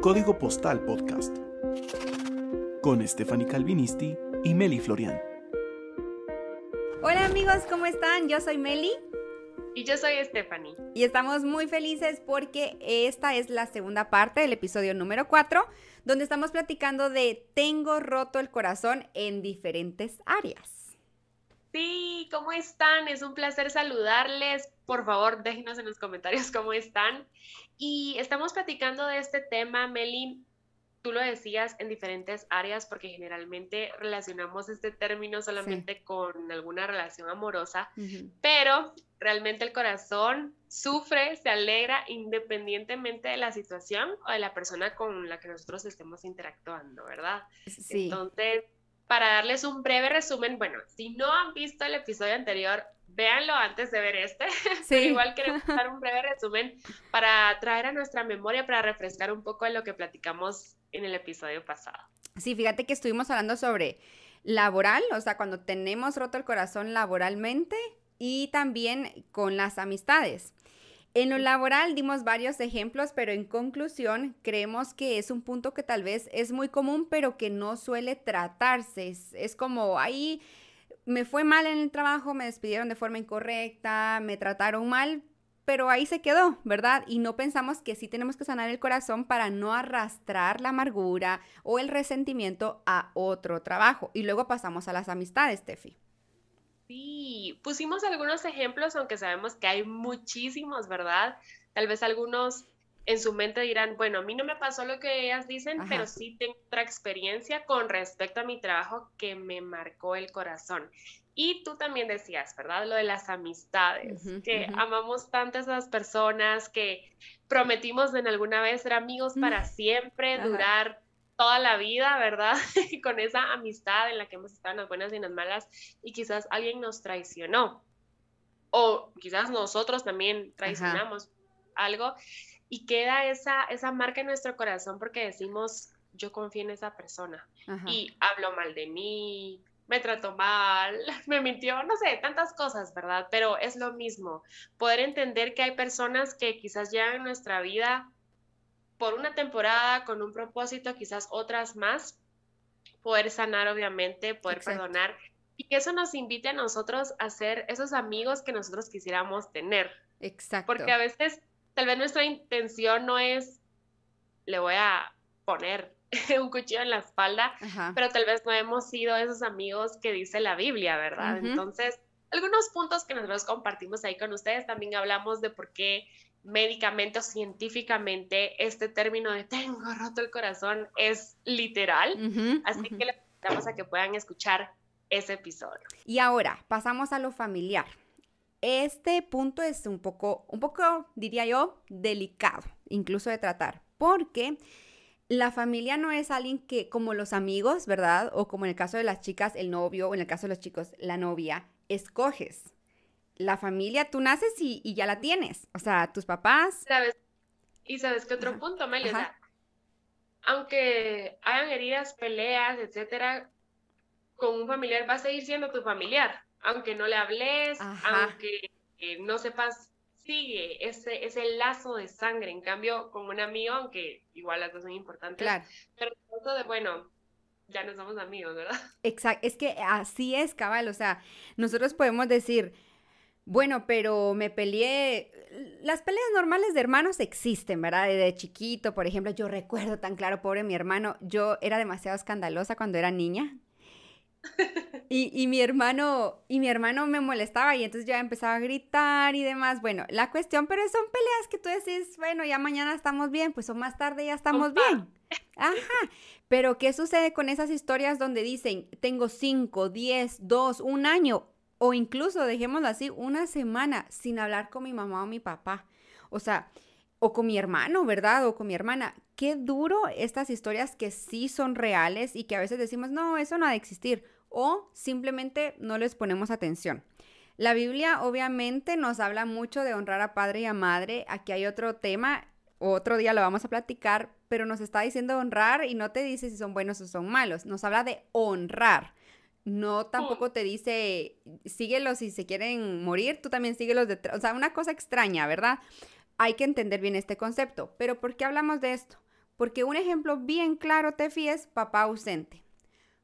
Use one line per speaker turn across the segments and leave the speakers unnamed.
Código Postal Podcast. Con Stephanie Calvinisti y Meli Florian.
Hola amigos, ¿cómo están? Yo soy Meli.
Y yo soy Stephanie.
Y estamos muy felices porque esta es la segunda parte del episodio número 4, donde estamos platicando de Tengo roto el corazón en diferentes áreas.
Sí, ¿cómo están? Es un placer saludarles. Por favor, déjenos en los comentarios cómo están. Y estamos platicando de este tema, Meli, tú lo decías en diferentes áreas porque generalmente relacionamos este término solamente con alguna relación amorosa, pero realmente el corazón sufre, se alegra independientemente de la situación o de la persona con la que nosotros estemos interactuando, ¿verdad? Sí. Entonces, para darles un breve resumen, bueno, si no han visto el episodio anterior, véanlo antes de ver este. Sí. igual queremos dar un breve resumen para traer a nuestra memoria, para refrescar un poco de lo que platicamos en el episodio pasado.
Sí, fíjate que estuvimos hablando sobre laboral, o sea, cuando tenemos roto el corazón laboralmente y también con las amistades. En lo laboral dimos varios ejemplos, pero en conclusión creemos que es un punto que tal vez es muy común, pero que no suele tratarse. Es, es como ahí me fue mal en el trabajo, me despidieron de forma incorrecta, me trataron mal, pero ahí se quedó, ¿verdad? Y no pensamos que sí tenemos que sanar el corazón para no arrastrar la amargura o el resentimiento a otro trabajo. Y luego pasamos a las amistades, Tefi.
Sí, pusimos algunos ejemplos, aunque sabemos que hay muchísimos, ¿verdad? Tal vez algunos en su mente dirán, bueno, a mí no me pasó lo que ellas dicen, pero sí tengo otra experiencia con respecto a mi trabajo que me marcó el corazón. Y tú también decías, ¿verdad? Lo de las amistades, que amamos tantas a las personas que prometimos en alguna vez ser amigos para siempre, durar toda la vida, ¿verdad? Con esa amistad en la que hemos estado en las buenas y en las malas y quizás alguien nos traicionó o quizás nosotros también traicionamos algo y queda esa, esa marca en nuestro corazón porque decimos, yo confío en esa persona y hablo mal de mí, me trató mal, me mintió, no sé, tantas cosas, ¿verdad? Pero es lo mismo, poder entender que hay personas que quizás llegan en nuestra vida por una temporada con un propósito, quizás otras más, poder sanar obviamente, poder perdonar y que eso nos invite a nosotros a ser esos amigos que nosotros quisiéramos tener. Exacto. Porque a veces tal vez nuestra intención no es, le voy a poner un cuchillo en la espalda, pero tal vez no hemos sido esos amigos que dice la Biblia, ¿verdad? Entonces, algunos puntos que nosotros compartimos ahí con ustedes, también hablamos de por qué médicamente o científicamente este término de tengo roto el corazón es literal, así que les invitamos a que puedan escuchar ese episodio.
Y ahora, pasamos a lo familiar. Este punto es un poco, un poco, diría yo, delicado, incluso de tratar, porque la familia no es alguien que, como los amigos, ¿verdad? O como en el caso de las chicas, el novio, o en el caso de los chicos, la novia, escoges. La familia, tú naces y, ya la tienes. O sea, tus papás.
¿Sabes? Y sabes qué otro punto, Meli, aunque hayan heridas, peleas, etcétera, con un familiar va a seguir siendo tu familiar. Aunque no le hables, aunque eh, no sepas sigue ese, ese lazo de sangre. En cambio, con un amigo, aunque igual las dos son importantes, claro. pero de, bueno, ya no somos amigos, ¿verdad?
Exacto, es que así es, cabal, o sea, nosotros podemos decir, bueno, pero me peleé. Las peleas normales de hermanos existen, ¿verdad? De chiquito, por ejemplo, yo recuerdo tan claro, pobre mi hermano, yo era demasiado escandalosa cuando era niña. Y, mi hermano, y mi hermano me molestaba y entonces ya empezaba a gritar y demás. Bueno, la cuestión, pero son peleas que tú decís, bueno, ya mañana estamos bien, pues o más tarde ya estamos bien. Ajá. Pero ¿qué sucede con esas historias donde dicen, tengo cinco, diez, dos, un año, o incluso, dejémoslo así, una semana sin hablar con mi mamá o mi papá? O sea, o con mi hermano, ¿verdad? O con mi hermana. Qué duro estas historias que sí son reales y que a veces decimos, no, eso no ha de existir o simplemente no les ponemos atención. La Biblia obviamente nos habla mucho de honrar a padre y a madre. Aquí hay otro tema, otro día lo vamos a platicar, pero nos está diciendo honrar y no te dice si son buenos o son malos. Nos habla de honrar. No tampoco te dice síguelos si se quieren morir, tú también síguelos detrás. O sea, una cosa extraña, ¿verdad? Hay que entender bien este concepto. Pero ¿por qué hablamos de esto? Porque un ejemplo bien claro, Tefi, es papá ausente.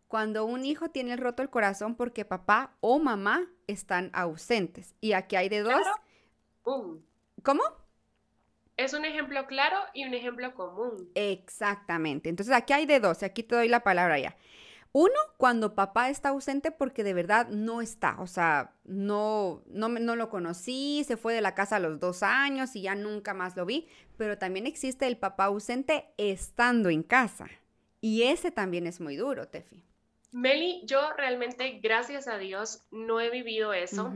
Cuando un hijo tiene roto el corazón porque papá o mamá están ausentes. Y aquí hay de dos. ¿Cómo?
Es un ejemplo claro y un ejemplo común.
Exactamente. Entonces aquí hay de dos. Aquí te doy la palabra ya. Uno, cuando papá está ausente porque de verdad no está, o sea, no, no, no, lo conocí, se fue de la casa a los dos años y ya nunca más lo vi, pero también existe el papá ausente estando en casa. Y ese también es muy duro, Tefi.
Meli, yo realmente, gracias a Dios, no he vivido eso,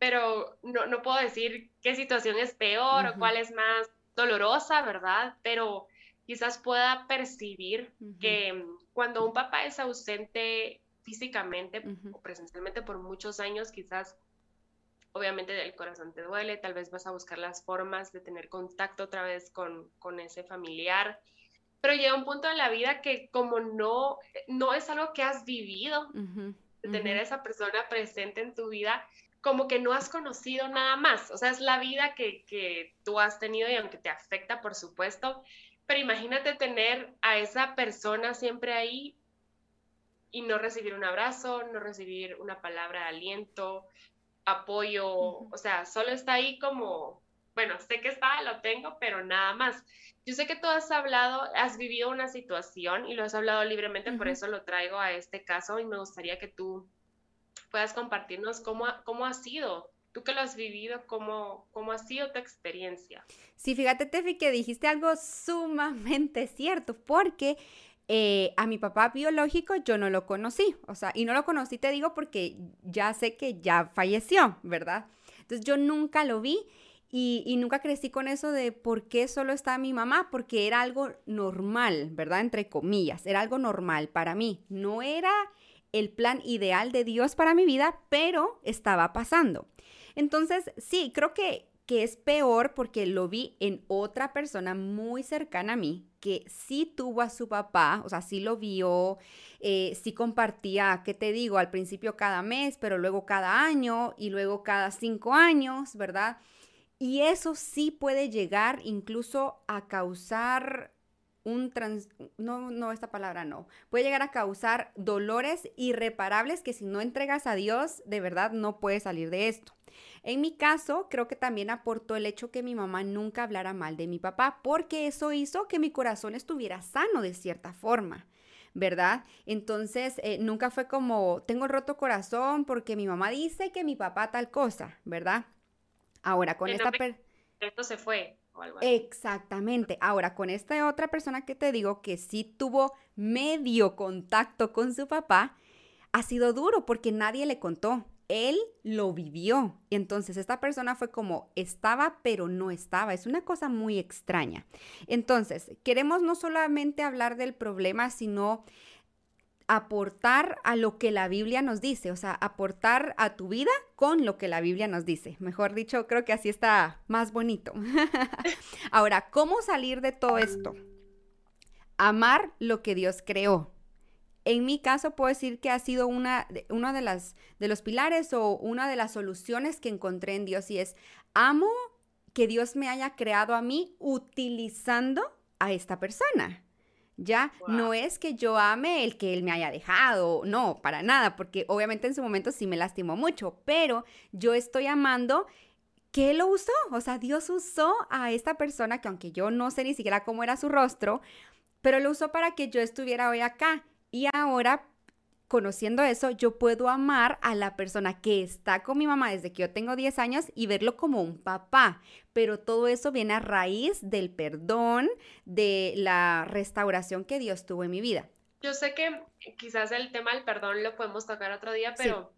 pero no, puedo decir qué situación es peor o cuál es más dolorosa, ¿verdad? Pero quizás pueda percibir que cuando un papá es ausente físicamente o presencialmente por muchos años, quizás obviamente el corazón te duele, tal vez vas a buscar las formas de tener contacto otra vez con, ese familiar, pero llega un punto en la vida que como no, no es algo que has vivido, tener a esa persona presente en tu vida, como que no has conocido nada más, o sea, es la vida que, que tú has tenido y aunque te afecta, por supuesto, pero imagínate tener a esa persona siempre ahí y no recibir un abrazo, no recibir una palabra de aliento, apoyo, o sea, solo está ahí como, bueno, sé que está, lo tengo, pero nada más. Yo sé que tú has hablado, has vivido una situación y lo has hablado libremente, por eso lo traigo a este caso y me gustaría que tú puedas compartirnos cómo, cómo ha sido Tú que lo has vivido, ¿cómo, cómo ha sido tu experiencia?
Sí, fíjate, Tefi, que dijiste algo sumamente cierto, porque eh, a mi papá biológico yo no lo conocí, o sea, y no lo conocí, te digo, porque ya sé que ya falleció, ¿verdad? Entonces yo nunca lo vi y, y, nunca crecí con eso de por qué solo está mi mamá, porque era algo normal, ¿verdad? Entre comillas, era algo normal para mí, no era el plan ideal de Dios para mi vida, pero estaba pasando. Entonces, sí, creo que, que es peor porque lo vi en otra persona muy cercana a mí que sí tuvo a su papá, o sea, sí lo vio, eh, sí compartía, ¿qué te digo? Al principio cada mes, pero luego cada año y luego cada cinco años, ¿verdad? Y eso sí puede llegar incluso a causar un trans, no, no, esta palabra no, puede llegar a causar dolores irreparables que si no entregas a Dios, de verdad no puedes salir de esto. En mi caso, creo que también aportó el hecho que mi mamá nunca hablara mal de mi papá, porque eso hizo que mi corazón estuviera sano de cierta forma. ¿verdad? Entonces, eh, nunca fue como, tengo roto corazón porque mi mamá dice que mi papá tal cosa, ¿verdad? Ahora, con esta...
Esto se fue.
Exactamente. Ahora, con esta otra persona que te digo que sí tuvo medio contacto con su papá, ha sido duro porque nadie le contó. Él lo vivió. Entonces esta persona fue como estaba, pero no estaba. Es una cosa muy extraña. Entonces, queremos no solamente hablar del problema, sino aportar a lo que la Biblia nos dice, o sea, aportar a tu vida con lo que la Biblia nos dice. Mejor dicho, creo que así está más bonito. Ahora, ¿cómo salir de todo esto? Amar lo que Dios creó. En mi caso puedo decir que ha sido una, una de, las, de los pilares o una de las soluciones que encontré en Dios y es, amo que Dios me haya creado a mí utilizando a esta persona. Ya no es que yo ame el que él me haya dejado, no, para nada, porque obviamente en su momento sí me lastimó mucho, pero yo estoy amando que él lo usó, o sea, Dios usó a esta persona que aunque yo no sé ni siquiera cómo era su rostro, pero lo usó para que yo estuviera hoy acá. Y ahora conociendo eso, yo puedo amar a la persona que está con mi mamá desde que yo tengo 10 años y verlo como un papá. Pero todo eso viene a raíz del perdón, de la restauración que Dios tuvo en mi vida.
Yo sé que quizás el tema del perdón lo podemos tocar otro día, pero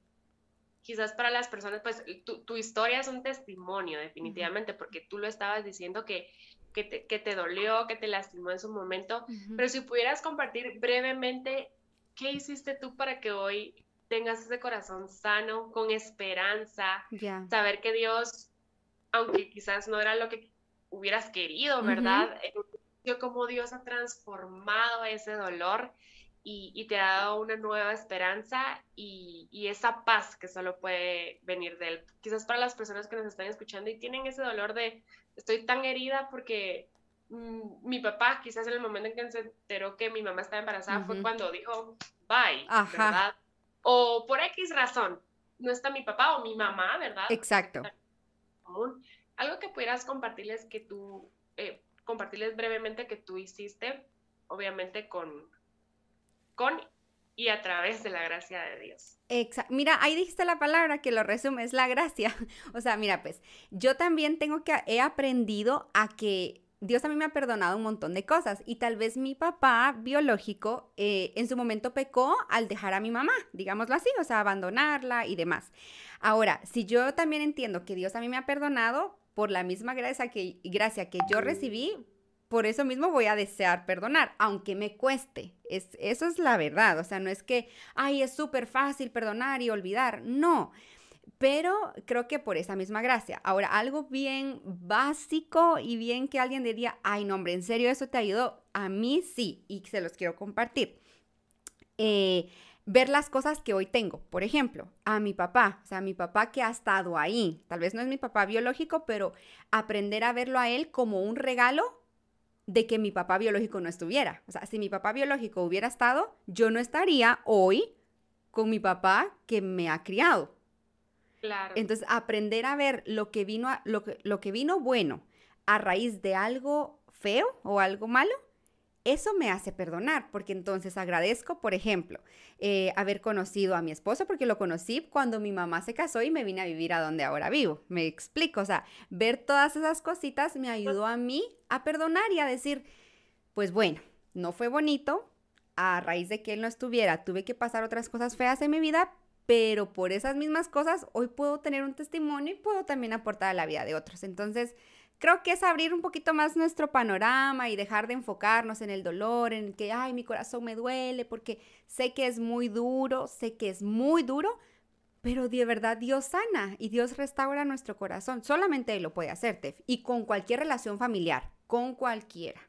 quizás para las personas, pues tu, historia es un testimonio definitivamente, porque tú lo estabas diciendo que, que, te, dolió, que te lastimó en su momento, pero si pudieras compartir brevemente ¿qué hiciste tú para que hoy tengas ese corazón sano, con esperanza, saber que Dios, aunque quizás no era lo que hubieras querido, ¿verdad? Uh como Dios ha transformado ese dolor y, te ha dado una nueva esperanza y, y, esa paz que solo puede venir de Él. Quizás para las personas que nos están escuchando y tienen ese dolor de, estoy tan herida porque mm, mi papá, quizás en el momento en que se enteró que mi mamá estaba embarazada, fue cuando dijo, bye, ¿verdad? O por X razón, no está mi papá o mi mamá, ¿verdad?
Exacto.
Algo que pudieras compartirles que tú, eh, compartirles brevemente que tú hiciste, obviamente con, con y a través de la gracia de Dios.
Exacto. Mira, ahí dijiste la palabra que lo resume, es la gracia. O sea, mira, pues yo también tengo que, he aprendido a que Dios a mí me ha perdonado un montón de cosas y tal vez mi papá biológico eh, en su momento pecó al dejar a mi mamá, digámoslo así, o sea, abandonarla y demás. Ahora, si yo también entiendo que Dios a mí me ha perdonado por la misma gracia que, gracia que yo recibí, por eso mismo voy a desear perdonar, aunque me cueste. Es, eso es la verdad. O sea, no es que, ay, es súper fácil perdonar y olvidar. No. Pero creo que por esa misma gracia. Ahora, algo bien básico y bien que alguien diría, ay, no, hombre, en serio, eso te ayudó. A mí sí, y se los quiero compartir. Eh, ver las cosas que hoy tengo. Por ejemplo, a mi papá, o sea, mi papá que ha estado ahí. Tal vez no es mi papá biológico, pero aprender a verlo a él como un regalo de que mi papá biológico no estuviera. O sea, si mi papá biológico hubiera estado, yo no estaría hoy con mi papá que me ha criado.
Claro.
Entonces, aprender a ver lo que vino, lo lo que vino bueno a raíz de algo feo o algo malo, eso me hace perdonar, porque entonces agradezco, por ejemplo, eh, haber conocido a mi esposo, porque lo conocí cuando mi mamá se casó y me vine a vivir a donde ahora vivo. Me explico, o sea, ver todas esas cositas me ayudó a mí a perdonar y a decir, pues bueno, no fue bonito, a raíz de que él no estuviera, tuve que pasar otras cosas feas en mi vida, pero por esas mismas cosas hoy puedo tener un testimonio y puedo también aportar a la vida de otros. Entonces, creo que es abrir un poquito más nuestro panorama y dejar de enfocarnos en el dolor, en que, ay, mi corazón me duele, porque sé que es muy duro, sé que es muy duro, pero de verdad Dios sana y Dios restaura nuestro corazón. Solamente Él lo puede hacer, Tef. Y con cualquier relación familiar, con cualquiera.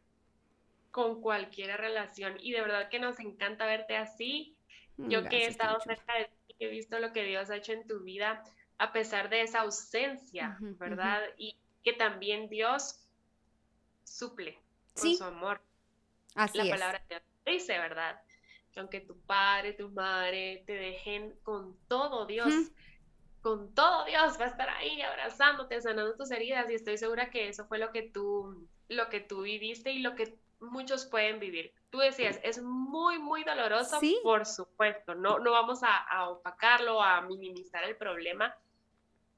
Con cualquier relación. Y de verdad que nos encanta verte así. Mm, Yo que he estado cerca de he visto lo que Dios ha hecho en tu vida, a pesar de esa ausencia, ¿verdad? Y que también Dios suple con su amor.
Así
La palabra te dice, ¿verdad? Que aunque tu padre, tu madre te dejen con todo Dios, con todo Dios va a estar ahí abrazándote, sanando tus heridas y estoy segura que eso fue lo que tú, lo que tú viviste y lo que muchos pueden vivir. Tú decías, es muy, muy doloroso, por supuesto, no, no vamos a, a opacarlo, a minimizar el problema.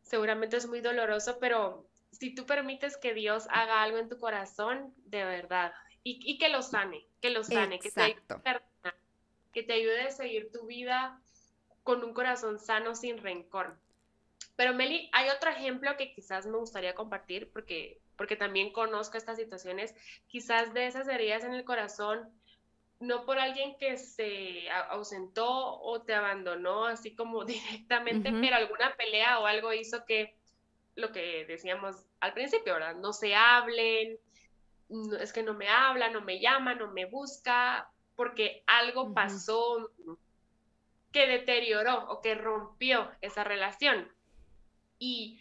Seguramente es muy doloroso, pero si tú permites que Dios haga algo en tu corazón, de verdad, y, que lo sane, que lo sane, que te, ayude, que te ayude a seguir tu vida con un corazón sano sin rencor. Pero Meli, hay otro ejemplo que quizás me gustaría compartir porque, porque también conozco estas situaciones, quizás de esas heridas en el corazón, no por alguien que se ausentó o te abandonó así como directamente, pero alguna pelea o algo hizo que lo que decíamos al principio, ¿verdad? No se hablen, es que no me habla, no me llama, no me busca, porque algo pasó que deterioró o que rompió esa relación. Y,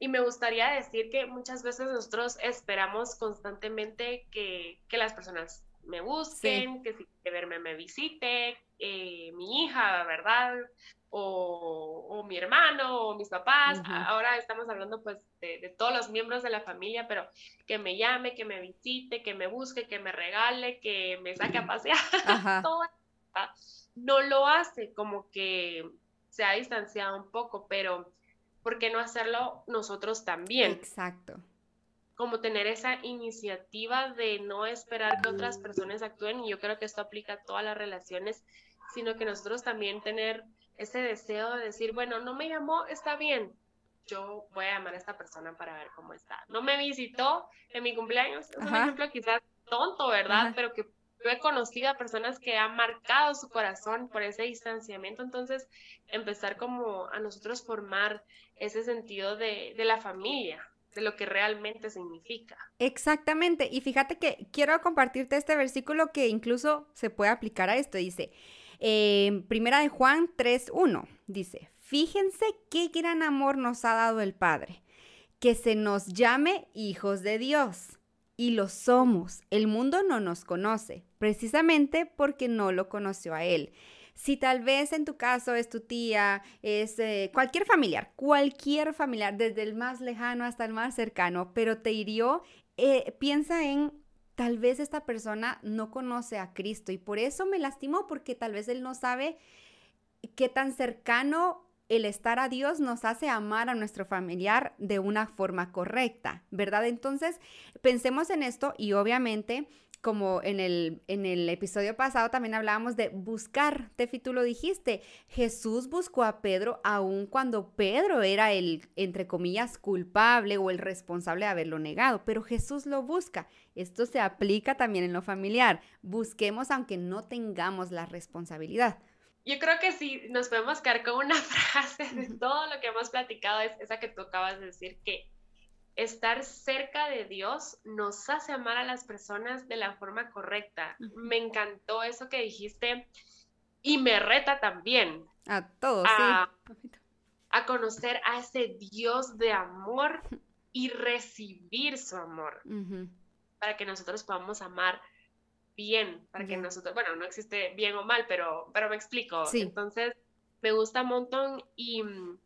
me gustaría decir que muchas veces nosotros esperamos constantemente que, las personas me busquen, que si quiere verme me visite, eh, mi hija, ¿verdad? o, mi hermano o mis papás. Ahora estamos hablando pues de, todos los miembros de la familia, pero que me llame, que me visite, que me busque, que me regale, que me saque a pasear. Todo no lo hace, como que se ha distanciado un poco, pero ¿por qué no hacerlo nosotros también?
Exacto.
Como tener esa iniciativa de no esperar que otras personas actúen, y yo creo que esto aplica a todas las relaciones, sino que nosotros también tener ese deseo de decir, bueno, no me llamó, está bien, yo voy a llamar a esta persona para ver cómo está. No me visitó en mi cumpleaños, es un ejemplo quizás tonto, ¿verdad? Pero que yo he conocido a personas que han marcado su corazón por ese distanciamiento, entonces empezar como a nosotros formar ese sentido de, de la familia, de lo que realmente significa.
Exactamente, y fíjate que quiero compartirte este versículo que incluso se puede aplicar a esto, dice, primera de Juan 3.1 dice, fíjense qué gran amor nos ha dado el Padre, que se nos llame hijos de Dios. y lo somos. El mundo no nos conoce, precisamente porque no lo conoció a Él. Si tal vez en tu caso es tu tía, es eh, cualquier familiar, cualquier familiar, desde el más lejano hasta el más cercano, pero te hirió, eh, piensa en tal vez esta persona no conoce a Cristo y por eso me lastimó porque tal vez él no sabe qué tan cercano el estar a Dios nos hace amar a nuestro familiar de una forma correcta, ¿verdad? Entonces, pensemos en esto y obviamente, como en el, en el episodio pasado también hablábamos de buscar, Tefi, tú lo dijiste, Jesús buscó a Pedro aun cuando Pedro era el, entre comillas, culpable o el responsable de haberlo negado, pero Jesús lo busca. Esto se aplica también en lo familiar. Busquemos aunque no tengamos la responsabilidad.
Yo creo que sí, nos podemos quedar con una frase de todo lo que hemos platicado, es esa que tú acabas de decir, que estar cerca de Dios nos hace amar a las personas de la forma correcta. Me encantó eso que dijiste y me reta también.
A todos,
a, sí. A conocer a ese Dios de amor y recibir su amor. Para que nosotros podamos amar bien para que nosotros, bueno, no existe bien o mal, pero, pero me explico. Entonces, me gusta un montón y mm,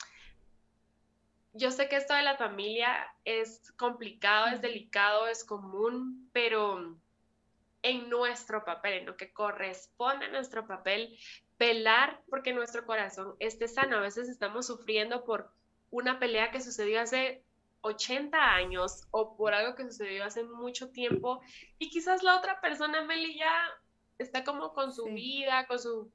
yo sé que esto de la familia es complicado, es delicado, es común, pero en nuestro papel, en lo que corresponde a nuestro papel, pelar porque nuestro corazón esté sano. A veces estamos sufriendo por una pelea que sucedió hace 80 años o por algo que sucedió hace mucho tiempo y quizás la otra persona, Meli, ya está como con su vida, con su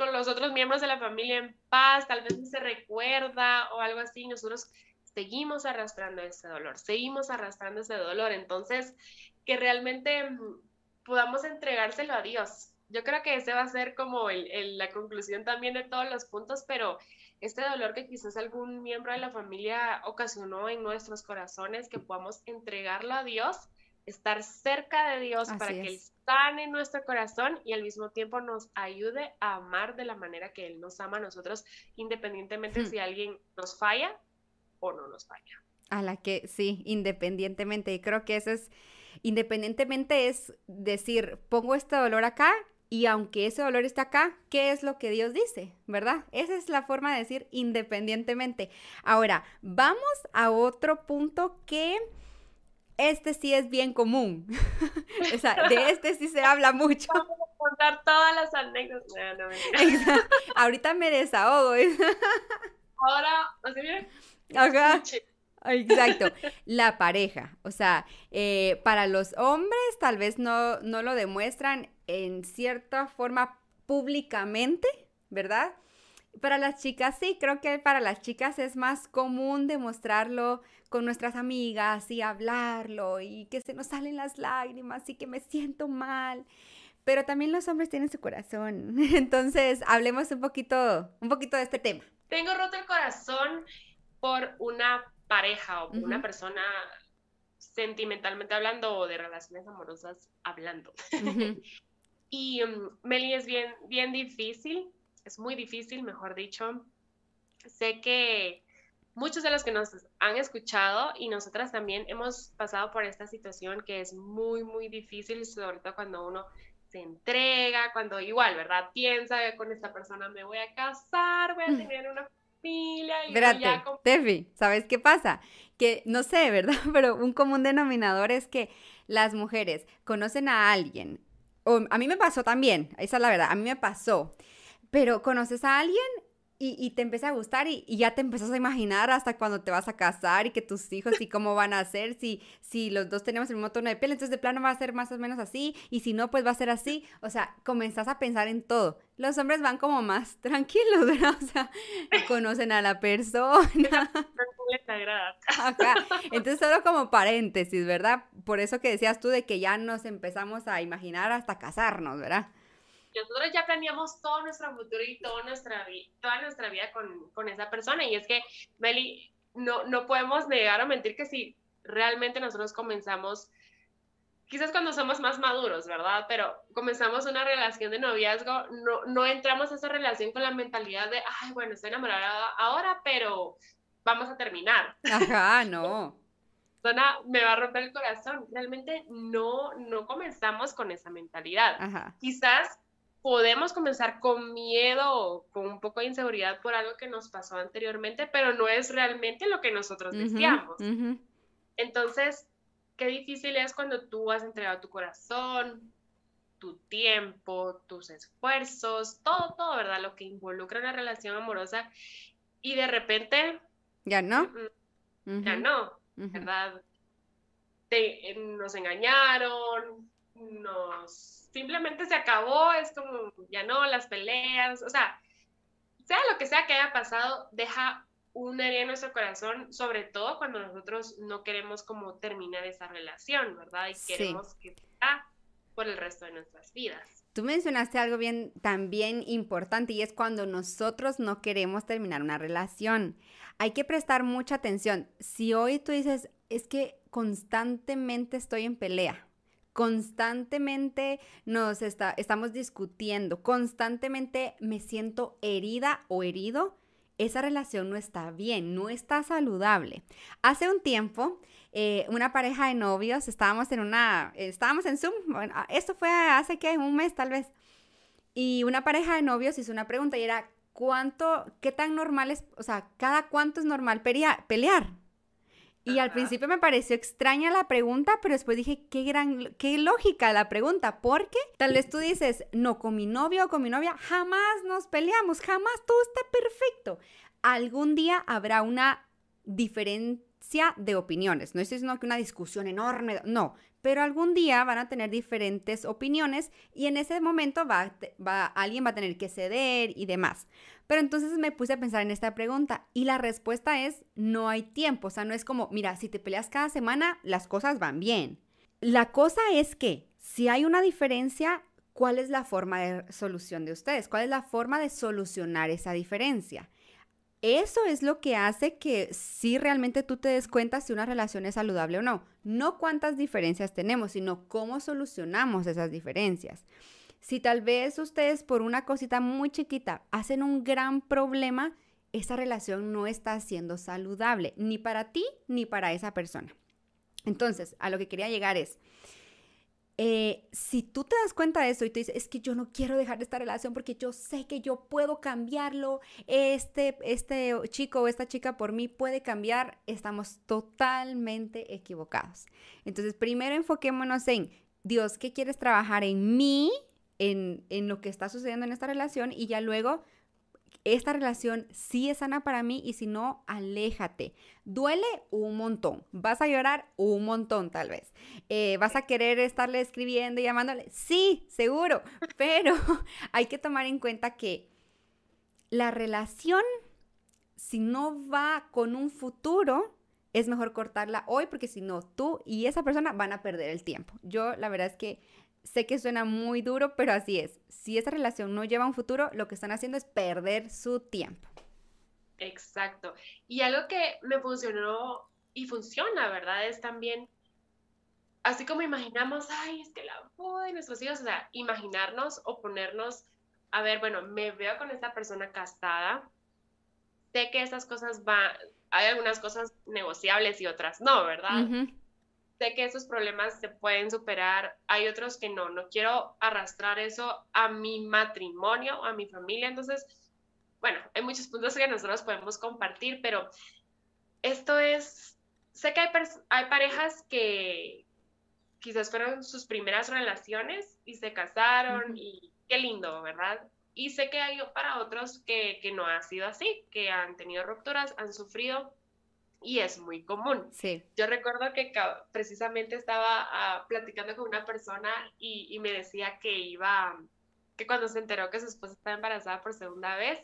con los otros miembros de la familia en paz, tal vez se recuerda o algo así, nosotros seguimos arrastrando ese dolor, seguimos arrastrando ese dolor, entonces que realmente mm, podamos entregárselo a Dios. Yo creo que ese va a ser como la conclusión también de todos los puntos, pero este dolor que quizás algún miembro de la familia ocasionó en nuestros corazones, que podamos entregarlo a Dios, estar cerca de Dios para que Él sane nuestro corazón y al mismo tiempo nos ayude a amar de la manera que Él nos ama a nosotros, independientemente hmm. si alguien nos falla o no nos falla.
A la que sí, independientemente. Y creo que eso es, independientemente es decir, pongo este dolor acá y aunque ese dolor está acá, ¿qué es lo que Dios dice? ¿Verdad? Esa es la forma de decir independientemente. Ahora, vamos a otro punto que este sí es bien común. o sea, de este sí se habla mucho.
Vamos a contar todas las anécdotas. No,
no, Ahorita me desahogo.
Ahora, así bien.
Ajá. Exacto, la pareja. O sea, eh, para los hombres tal vez no, no lo demuestran en cierta forma públicamente, ¿verdad? Para las chicas sí, creo que para las chicas es más común demostrarlo con nuestras amigas y hablarlo y que se nos salen las lágrimas y que me siento mal. Pero también los hombres tienen su corazón. Entonces, hablemos un poquito, un poquito de este tema.
Tengo roto el corazón por una pareja o por una persona sentimentalmente hablando o de relaciones amorosas hablando. Y um, Meli es bien, bien difícil, es muy difícil, mejor dicho. Sé que muchos de los que nos han escuchado y nosotras también hemos pasado por esta situación que es muy, muy difícil, sobre todo cuando uno se entrega, cuando igual, ¿verdad? Piensa que con esta persona me voy a casar, voy a mm. tener una familia y
Espérate, ya Tefi, ¿sabes qué pasa? Que no sé, ¿verdad? Pero un común denominador es que las mujeres conocen a alguien a mí me pasó también, esa es la verdad, a mí me pasó. Pero conoces a alguien y, te empieza a gustar y, ya te empiezas a imaginar hasta cuando te vas a casar y que tus hijos y cómo van a ser, si, si los dos tenemos el mismo tono de piel, entonces de plano va a ser más o menos así y si no, pues va a ser así. O sea, comenzás a pensar en todo. Los hombres van como más tranquilos, ¿verdad? O sea, conocen a la persona. Entonces, solo como paréntesis, ¿verdad? Por eso que decías tú de que ya nos empezamos a imaginar hasta casarnos, ¿verdad?
Nosotros ya planeamos todo nuestro futuro y toda nuestra, toda nuestra vida con, con, esa persona. Y es que, Meli, no, no podemos negar o mentir que si realmente nosotros comenzamos, quizás cuando somos más maduros, ¿verdad? Pero comenzamos una relación de noviazgo, no, no entramos a esa relación con la mentalidad de, ay, bueno, estoy enamorada ahora, pero vamos a terminar.
Ajá, no.
persona me va a romper el corazón. Realmente no, no comenzamos con esa mentalidad. Quizás podemos comenzar con miedo o con un poco de inseguridad por algo que nos pasó anteriormente, pero no es realmente lo que nosotros deseamos. Entonces, qué difícil es cuando tú has entregado tu corazón, tu tiempo, tus esfuerzos, todo, todo, ¿verdad? Lo que involucra una relación amorosa y de repente...
Ya no.
Mm, ya no, ¿verdad? Eh, nos engañaron, nos simplemente se acabó, es como, ya no, las peleas, o sea, sea lo que sea que haya pasado, deja una herida en nuestro corazón, sobre todo cuando nosotros no queremos como terminar esa relación, ¿verdad? Y queremos que sea por el resto de nuestras vidas.
Tú mencionaste algo bien también importante y es cuando nosotros no queremos terminar una relación. Hay que prestar mucha atención. Si hoy tú dices, es que constantemente estoy en pelea, constantemente nos está, estamos discutiendo, constantemente me siento herida o herido, esa relación no está bien, no está saludable. Hace un tiempo, eh, una pareja de novios, estábamos en una, estábamos en Zoom, bueno, ah, esto fue hace que un mes tal vez, y una pareja de novios hizo una pregunta y era, ¿cuánto, qué tan normal es, o sea, cada cuánto es normal pelear? Y al principio me pareció extraña la pregunta, pero después dije, qué gran, qué lógica la pregunta, porque tal vez tú dices, no, con mi novio o con mi novia jamás nos peleamos, jamás todo está perfecto. Algún día habrá una diferencia de opiniones. No estoy diciendo que una discusión enorme, no, pero algún día van a tener diferentes opiniones y en ese momento va, alguien va a tener que ceder y demás. Pero entonces me puse a pensar en esta pregunta y la respuesta es no hay tiempo, o sea, no es como, mira, si te peleas cada semana, las cosas van bien. La cosa es que si hay una diferencia, ¿cuál es la forma de solución de ustedes? ¿Cuál es la forma de solucionar esa diferencia? Eso es lo que hace que si realmente tú te des cuenta si una relación es saludable o no. No cuántas diferencias tenemos, sino cómo solucionamos esas diferencias. Si tal vez ustedes por una cosita muy chiquita hacen un gran problema, esa relación no está siendo saludable, ni para ti ni para esa persona. Entonces, a lo que quería llegar es, eh, si tú te das cuenta de eso y tú dices, es que yo no quiero dejar esta relación porque yo sé que yo puedo cambiarlo, este, este chico o esta chica por mí puede cambiar, estamos totalmente equivocados. Entonces, primero enfoquémonos en, Dios, ¿qué quieres trabajar en mí? en, lo que está sucediendo en esta relación y ya luego esta relación sí es sana para mí y si no, aléjate. Duele un montón. Vas a llorar un montón tal vez. Eh, vas a querer estarle escribiendo y llamándole. Sí, seguro. Pero hay que tomar en cuenta que la relación, si no va con un futuro, es mejor cortarla hoy porque si no, tú y esa persona van a perder el tiempo. Yo la verdad es que Sé que suena muy duro, pero así es. Si esa relación no lleva a un futuro, lo que están haciendo es perder su tiempo.
Exacto. Y algo que me funcionó y funciona, ¿verdad? Es también, así como imaginamos, ay, es que la boda de nuestros hijos, o sea, imaginarnos o ponernos, a ver, bueno, me veo con esta persona casada, sé que esas cosas van, hay algunas cosas negociables y otras no, ¿verdad? Sé que esos problemas se pueden superar, hay otros que no, no quiero arrastrar eso a mi matrimonio, a mi familia, entonces, bueno, hay muchos puntos que nosotros podemos compartir, pero esto es, sé que hay, hay parejas que quizás fueron sus primeras relaciones y se casaron y qué lindo, ¿verdad? Y sé que hay para otros que, que no ha sido así, que han tenido rupturas, han sufrido y es muy común.
Sí.
Yo recuerdo que precisamente estaba ah, platicando con una persona y, me decía que iba, que cuando se enteró que su esposa estaba embarazada por segunda vez,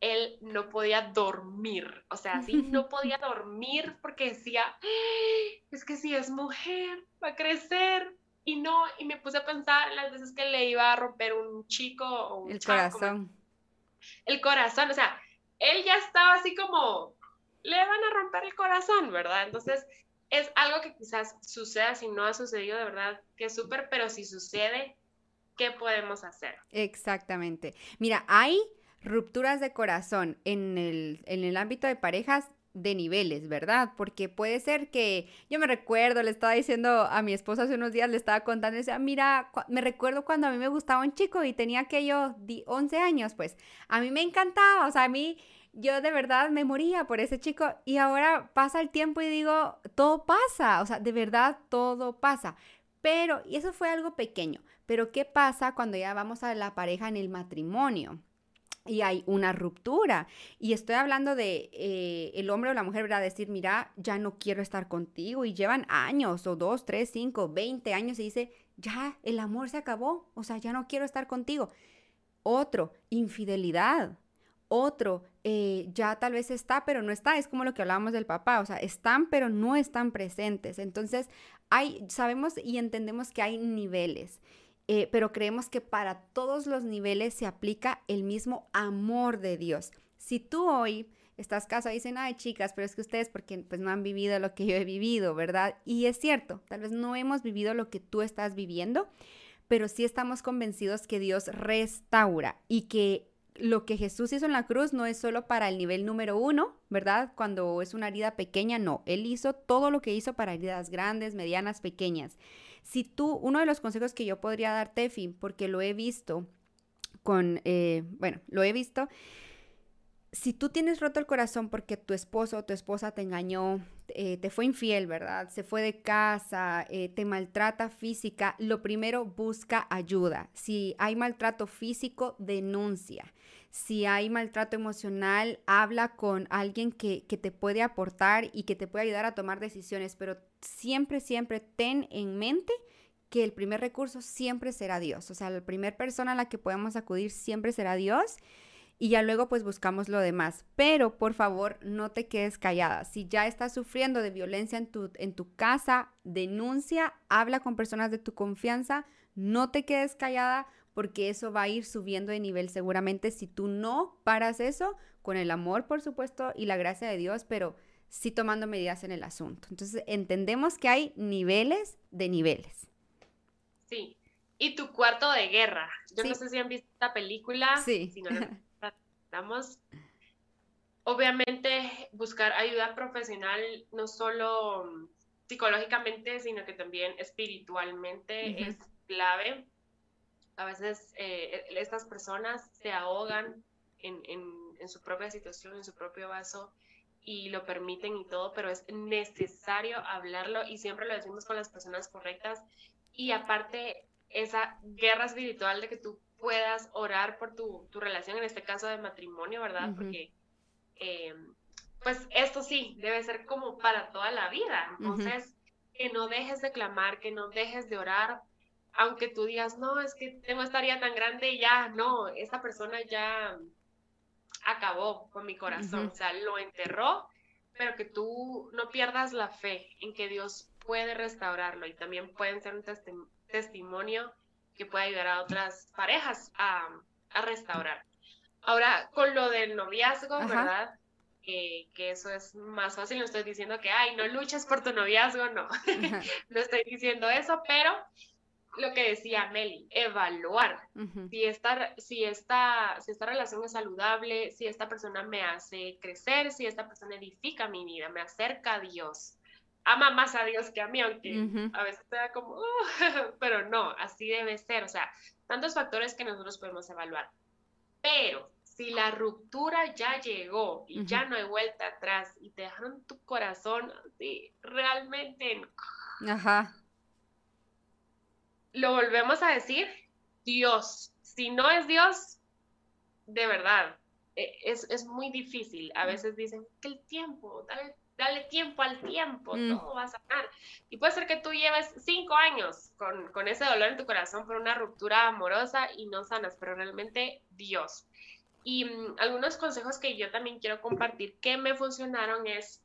él no podía dormir, o sea, sí, no podía dormir porque decía, ¡Ah! es que si es mujer, va a crecer. Y no, y me puse a pensar las veces que le iba a romper un chico o un
El corazón.
El corazón, o sea, él ya estaba así como le van a romper el corazón, ¿verdad? Entonces, es algo que quizás suceda si no ha sucedido de verdad, que es súper, pero si sucede, ¿qué podemos hacer?
Exactamente. Mira, hay rupturas de corazón en el, en el ámbito de parejas de niveles, ¿verdad? Porque puede ser que, yo me recuerdo, le estaba diciendo a mi esposa hace unos días, le estaba contando, decía, mira, me recuerdo cuando a mí me gustaba un chico y tenía aquello 11 años, pues a mí me encantaba, o sea, a mí yo de verdad me moría por ese chico y ahora pasa el tiempo y digo, todo pasa, o sea, de verdad todo pasa. Pero, y eso fue algo pequeño, pero ¿qué pasa cuando ya vamos a la pareja en el matrimonio? y hay una ruptura. Y estoy hablando de eh, el hombre o la mujer, ¿verdad? Decir, mira, ya no quiero estar contigo y llevan años o dos, tres, cinco, veinte años y dice, ya, el amor se acabó, o sea, ya no quiero estar contigo. Otro, infidelidad. Otro, eh, ya tal vez está, pero no está. Es como lo que hablábamos del papá, o sea, están, pero no están presentes. Entonces, hay, sabemos y entendemos que hay niveles. Eh, pero creemos que para todos los niveles se aplica el mismo amor de Dios. Si tú hoy estás casado y dicen, ay chicas, pero es que ustedes porque pues no han vivido lo que yo he vivido, ¿verdad? Y es cierto, tal vez no hemos vivido lo que tú estás viviendo, pero sí estamos convencidos que Dios restaura y que lo que Jesús hizo en la cruz no es solo para el nivel número uno, ¿verdad? Cuando es una herida pequeña, no. Él hizo todo lo que hizo para heridas grandes, medianas, pequeñas. Si tú, uno de los consejos que yo podría dar, Tefi, porque lo he visto con, eh, bueno, lo he visto, si tú tienes roto el corazón porque tu esposo o tu esposa te engañó, eh, te fue infiel, ¿verdad? Se fue de casa, eh, te maltrata física, lo primero busca ayuda. Si hay maltrato físico, denuncia. Si hay maltrato emocional, habla con alguien que, que te puede aportar y que te puede ayudar a tomar decisiones, pero siempre, siempre ten en mente que el primer recurso siempre será Dios. O sea, la primera persona a la que podemos acudir siempre será Dios y ya luego pues buscamos lo demás. Pero por favor no te quedes callada. Si ya estás sufriendo de violencia en tu, en tu casa, denuncia, habla con personas de tu confianza, no te quedes callada porque eso va a ir subiendo de nivel seguramente si tú no paras eso con el amor, por supuesto, y la gracia de Dios, pero sí tomando medidas en el asunto. Entonces, entendemos que hay niveles de niveles.
Sí. Y tu cuarto de guerra. Yo no sé si han visto esta película.
Sí.
Si no Estamos, obviamente, buscar ayuda profesional, no solo psicológicamente, sino que también espiritualmente es clave. A veces eh, estas personas se ahogan en, en, su propia situación, en su propio vaso y lo permiten y todo, pero es necesario hablarlo y siempre lo decimos con las personas correctas. Y aparte, esa guerra espiritual de que tú puedas orar por tu, relación, en este caso de matrimonio, ¿verdad? Porque, eh, pues esto sí, debe ser como para toda la vida. Entonces, que no dejes de clamar, que no dejes de orar, aunque tú digas, no, es que tengo esta área tan grande y ya, no, esta persona ya acabó con mi corazón, o sea, lo enterró, pero que tú no pierdas la fe en que Dios puede restaurarlo y también pueden ser un testimonio que puede ayudar a otras parejas a, restaurar. Ahora, con lo del noviazgo, ¿verdad? que eso es más fácil, no estoy diciendo que, ay, no luches por tu noviazgo, no, no estoy diciendo eso, pero lo que decía Meli, evaluar si, esta, si, esta, si esta relación es saludable, si esta persona me hace crecer, si esta persona edifica mi vida, me acerca a Dios ama más a Dios que a mí, aunque a veces sea como, pero no, así debe ser. O sea, tantos factores que nosotros podemos evaluar. Pero si la ruptura ya llegó y ya no hay vuelta atrás y te dejaron tu corazón así, realmente. Ajá. Lo volvemos a decir, Dios. Si no es Dios, de verdad, e, es, es muy difícil. A veces dicen que el tiempo, dale dale tiempo al tiempo, mm. todo va a sanar. Y puede ser que tú lleves cinco años con, con, ese dolor en tu corazón por una ruptura amorosa y no sanas, pero realmente Dios. Y mm, algunos consejos que yo también quiero compartir que me funcionaron es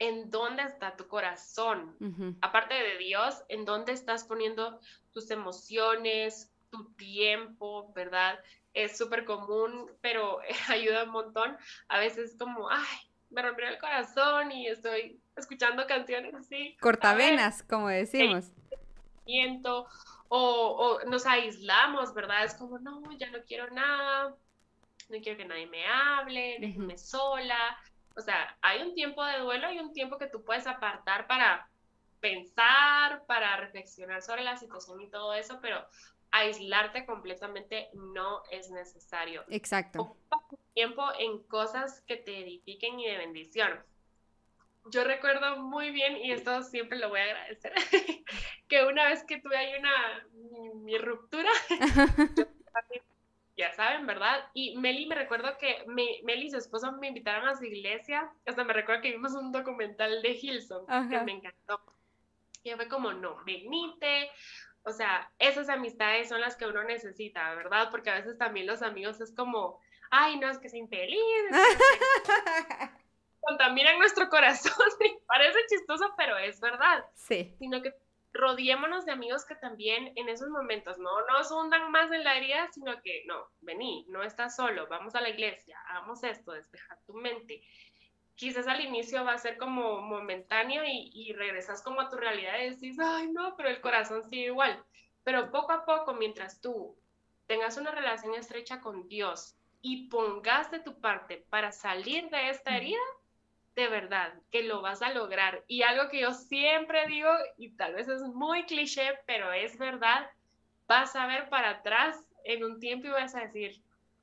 en dónde está tu corazón. Aparte de Dios, en dónde estás poniendo tus emociones, tu tiempo, ¿verdad? Es súper común, pero ayuda un montón. A veces como, ay, me rompió el corazón y estoy escuchando canciones así.
Cortavenas, como decimos.
O, o nos aislamos, ¿verdad? Es como, no, ya no quiero nada, no quiero que nadie me hable, déjenme sola. O sea, hay un tiempo de duelo, hay un tiempo que tú puedes apartar para pensar, para reflexionar sobre la situación y todo eso, pero aislarte completamente no es necesario.
Exacto.
Ocupa tiempo en cosas que te edifiquen y de bendición. Yo recuerdo muy bien, y esto siempre lo voy a agradecer, que una vez que tuve ahí una, mi, ruptura, ya saben, ¿verdad? Y Meli, me recuerdo que Meli y su esposo me invitaron a su iglesia, hasta me recuerdo que vimos un documental de Hilson, que me encantó. Y fue como, no, venite, o sea, esas amistades son las que uno necesita, ¿verdad? Porque a veces también los amigos es como, ay, no, es que es infeliz. contaminan nuestro corazón. Parece chistoso, pero es verdad.
Sí.
Sino que rodeémonos de amigos que también en esos momentos no nos hundan más en la herida, sino que no, vení, no estás solo, vamos a la iglesia, hagamos esto, despejar tu mente. Quizás al inicio va a ser como momentáneo y, y regresas como a tu realidad y decís, ay no, pero el corazón sigue igual. Pero poco a poco, mientras tú tengas una relación estrecha con Dios y pongas de tu parte para salir de esta herida, de verdad que lo vas a lograr. Y algo que yo siempre digo, y tal vez es muy cliché, pero es verdad, vas a ver para atrás en un tiempo y vas a decir,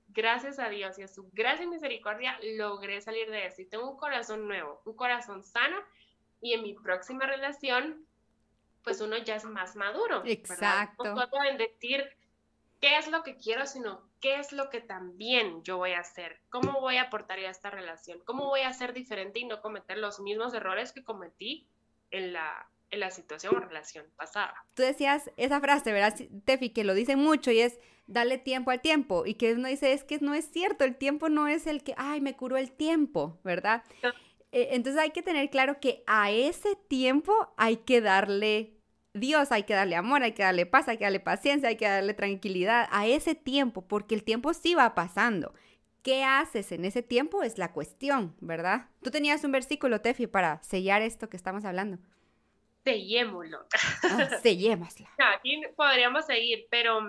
gracias a Dios y a su gracia y misericordia, logré salir de eso. Y tengo un corazón nuevo, un corazón sano, y en mi próxima relación, pues uno ya es más maduro.
Exacto.
No puedo decir qué es lo que quiero, sino qué es lo que también yo voy a hacer, cómo voy a aportar a esta relación, cómo voy a ser diferente y no cometer los mismos errores que cometí en la, en la situación o relación pasada.
Tú decías esa frase, ¿verdad, Tefi? Que lo dice mucho y es darle tiempo al tiempo y que uno dice es que no es cierto, el tiempo no es el que, ay, me curó el tiempo, ¿verdad? Eh, entonces hay que tener claro que a ese tiempo hay que darle Dios, hay que darle amor, hay que darle paz, hay que darle paciencia, hay que darle tranquilidad a ese tiempo, porque el tiempo sí va pasando. ¿Qué haces en ese tiempo? Es la cuestión, ¿verdad? Tú tenías un versículo, Tefi, para sellar esto que estamos hablando.
Sellémoslo.
Ah, sellémoslo.
Aquí podríamos seguir, pero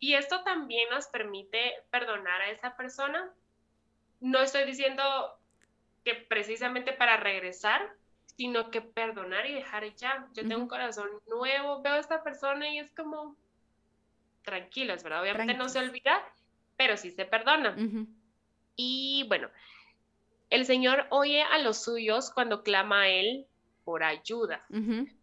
y esto también nos permite perdonar a esa persona. No estoy diciendo que precisamente para regresar, sino que perdonar y dejar ya. Yo tengo un corazón nuevo, veo a esta persona y es como tranquilos, ¿verdad? Obviamente no se olvida, pero sí se perdona. Y bueno, el Señor oye a los suyos cuando clama a Él por ayuda.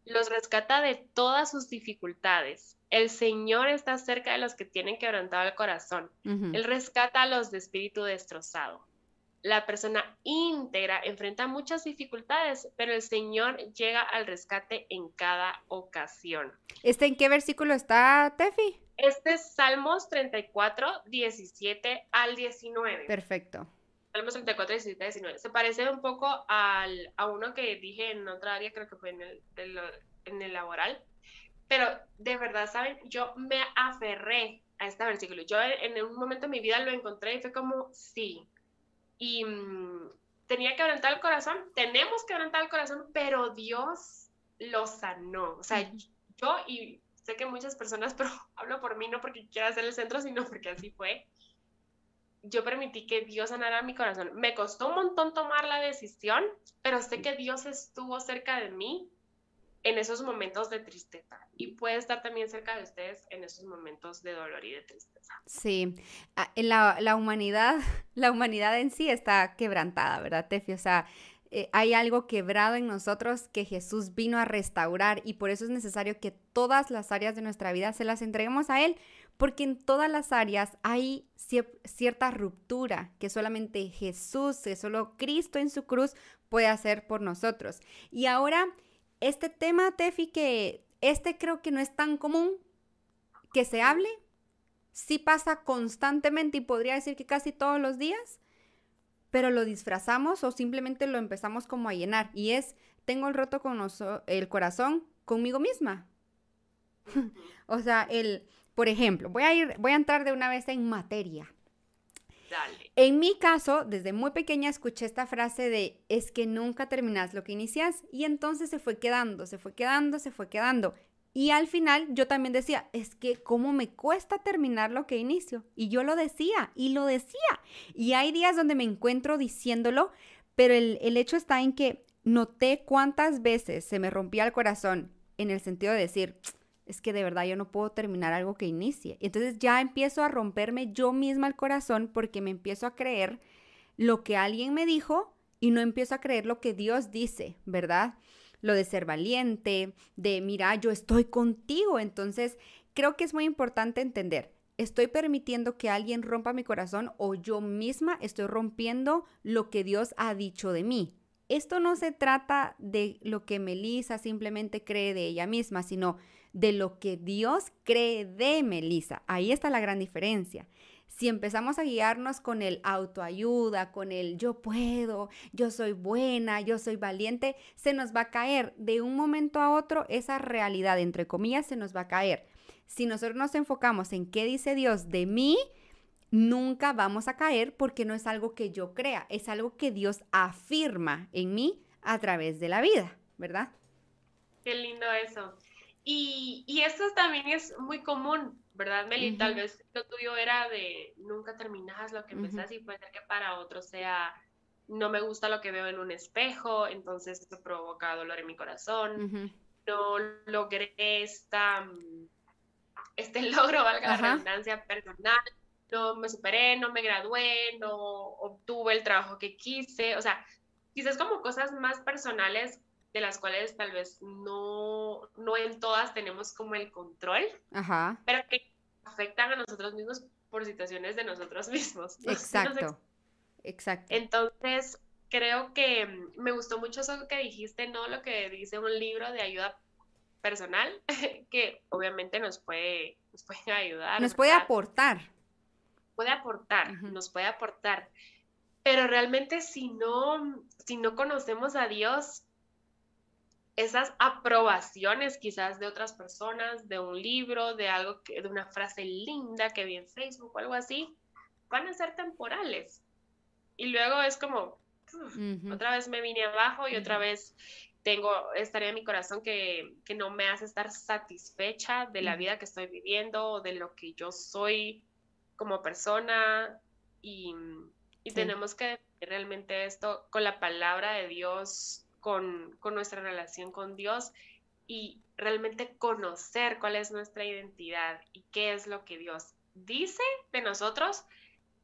Los rescata de todas sus dificultades. El Señor está cerca de los que tienen quebrantado el corazón. Él rescata a los de espíritu destrozado la persona íntegra enfrenta muchas dificultades, pero el Señor llega al rescate en cada ocasión.
¿Este en qué versículo está, Tefi?
Este es Salmos 34, 17 al 19.
Perfecto.
Salmos 34, 17 al 19. Se parece un poco al, a uno que dije en otra área, creo que fue en el, en el laboral. Pero de verdad, ¿saben? Yo me aferré a este versículo. Yo en un momento de mi vida lo encontré y fue como, sí, y mm, tenía que quebrantar el corazón, tenemos que quebrantar el corazón, pero Dios lo sanó. O sea, yo y sé que muchas personas, pero hablo por mí, no porque quiera ser el centro, sino porque así fue. Yo permití que Dios sanara mi corazón. Me costó un montón tomar la decisión, pero sé que Dios estuvo cerca de mí en esos momentos de tristeza y puede estar también cerca de ustedes en esos momentos de dolor y de tristeza.
Sí, ah, la, la humanidad, la humanidad en sí está quebrantada, ¿verdad, Tefi? O sea, eh, hay algo quebrado en nosotros que Jesús vino a restaurar y por eso es necesario que todas las áreas de nuestra vida se las entreguemos a Él, porque en todas las áreas hay cierta ruptura que solamente Jesús, que solo Cristo en su cruz puede hacer por nosotros. Y ahora este tema, Tefi, que este creo que no es tan común que se hable, sí pasa constantemente y podría decir que casi todos los días, pero lo disfrazamos o simplemente lo empezamos como a llenar y es, tengo el roto con el corazón conmigo misma. o sea, el, por ejemplo, voy a ir, voy a entrar de una vez en materia. En mi caso, desde muy pequeña escuché esta frase de es que nunca terminas lo que inicias y entonces se fue quedando, se fue quedando, se fue quedando. Y al final yo también decía, es que cómo me cuesta terminar lo que inicio. Y yo lo decía y lo decía. Y hay días donde me encuentro diciéndolo, Pero el, el hecho está en que noté cuántas veces se me rompía el corazón en el sentido de decir, es que de verdad yo no puedo terminar algo que inicie. Entonces ya empiezo a romperme yo misma el corazón porque me empiezo a creer lo que alguien me dijo y no empiezo a creer lo que Dios dice, ¿verdad? Lo de ser valiente, de mira, yo estoy contigo. Entonces creo que es muy importante entender, estoy permitiendo que alguien rompa mi corazón o yo misma estoy rompiendo lo que Dios ha dicho de mí. Esto no se trata de lo que Melissa simplemente cree de ella misma, sino de lo que Dios cree de Melissa. Ahí está la gran diferencia. Si empezamos a guiarnos con el autoayuda, con el yo puedo, yo soy buena, yo soy valiente, se nos va a caer de un momento a otro esa realidad, entre comillas, se nos va a caer. Si nosotros nos enfocamos en qué dice Dios de mí, nunca vamos a caer porque no es algo que yo crea, es algo que Dios afirma en mí a través de la vida, ¿verdad?
Qué lindo eso. Y, y esto también es muy común, ¿verdad, Meli? Tal vez lo tuyo era de nunca terminas lo que empezás y puede ser que para otro sea no me gusta lo que veo en un espejo, entonces esto provoca dolor en mi corazón. No logré esta, este logro, valga la redundancia, personal. No me superé, no me gradué, no obtuve el trabajo que quise. O sea, quizás como cosas más personales de las cuales tal vez no, no en todas tenemos como el control, pero que afectan a nosotros mismos por situaciones de nosotros mismos.
Exacto, exacto.
Entonces, creo que me gustó mucho eso que dijiste, ¿no? Lo que dice un libro de ayuda personal, que obviamente nos puede, nos puede ayudar.
Nos puede aportar.
Puede aportar, nos puede aportar. Pero realmente si no, si no conocemos a Dios, esas aprobaciones quizás de otras personas, de un libro, de algo que, de una frase linda que vi en Facebook o algo así, van a ser temporales. Y luego es como, otra vez me vine abajo y otra vez tengo esta área en mi corazón que, no me hace estar satisfecha de la vida que estoy viviendo o de lo que yo soy como persona. Y, tenemos que realmente esto con la palabra de Dios con, nuestra relación con Dios y realmente conocer cuál es nuestra identidad y qué es lo que Dios dice de nosotros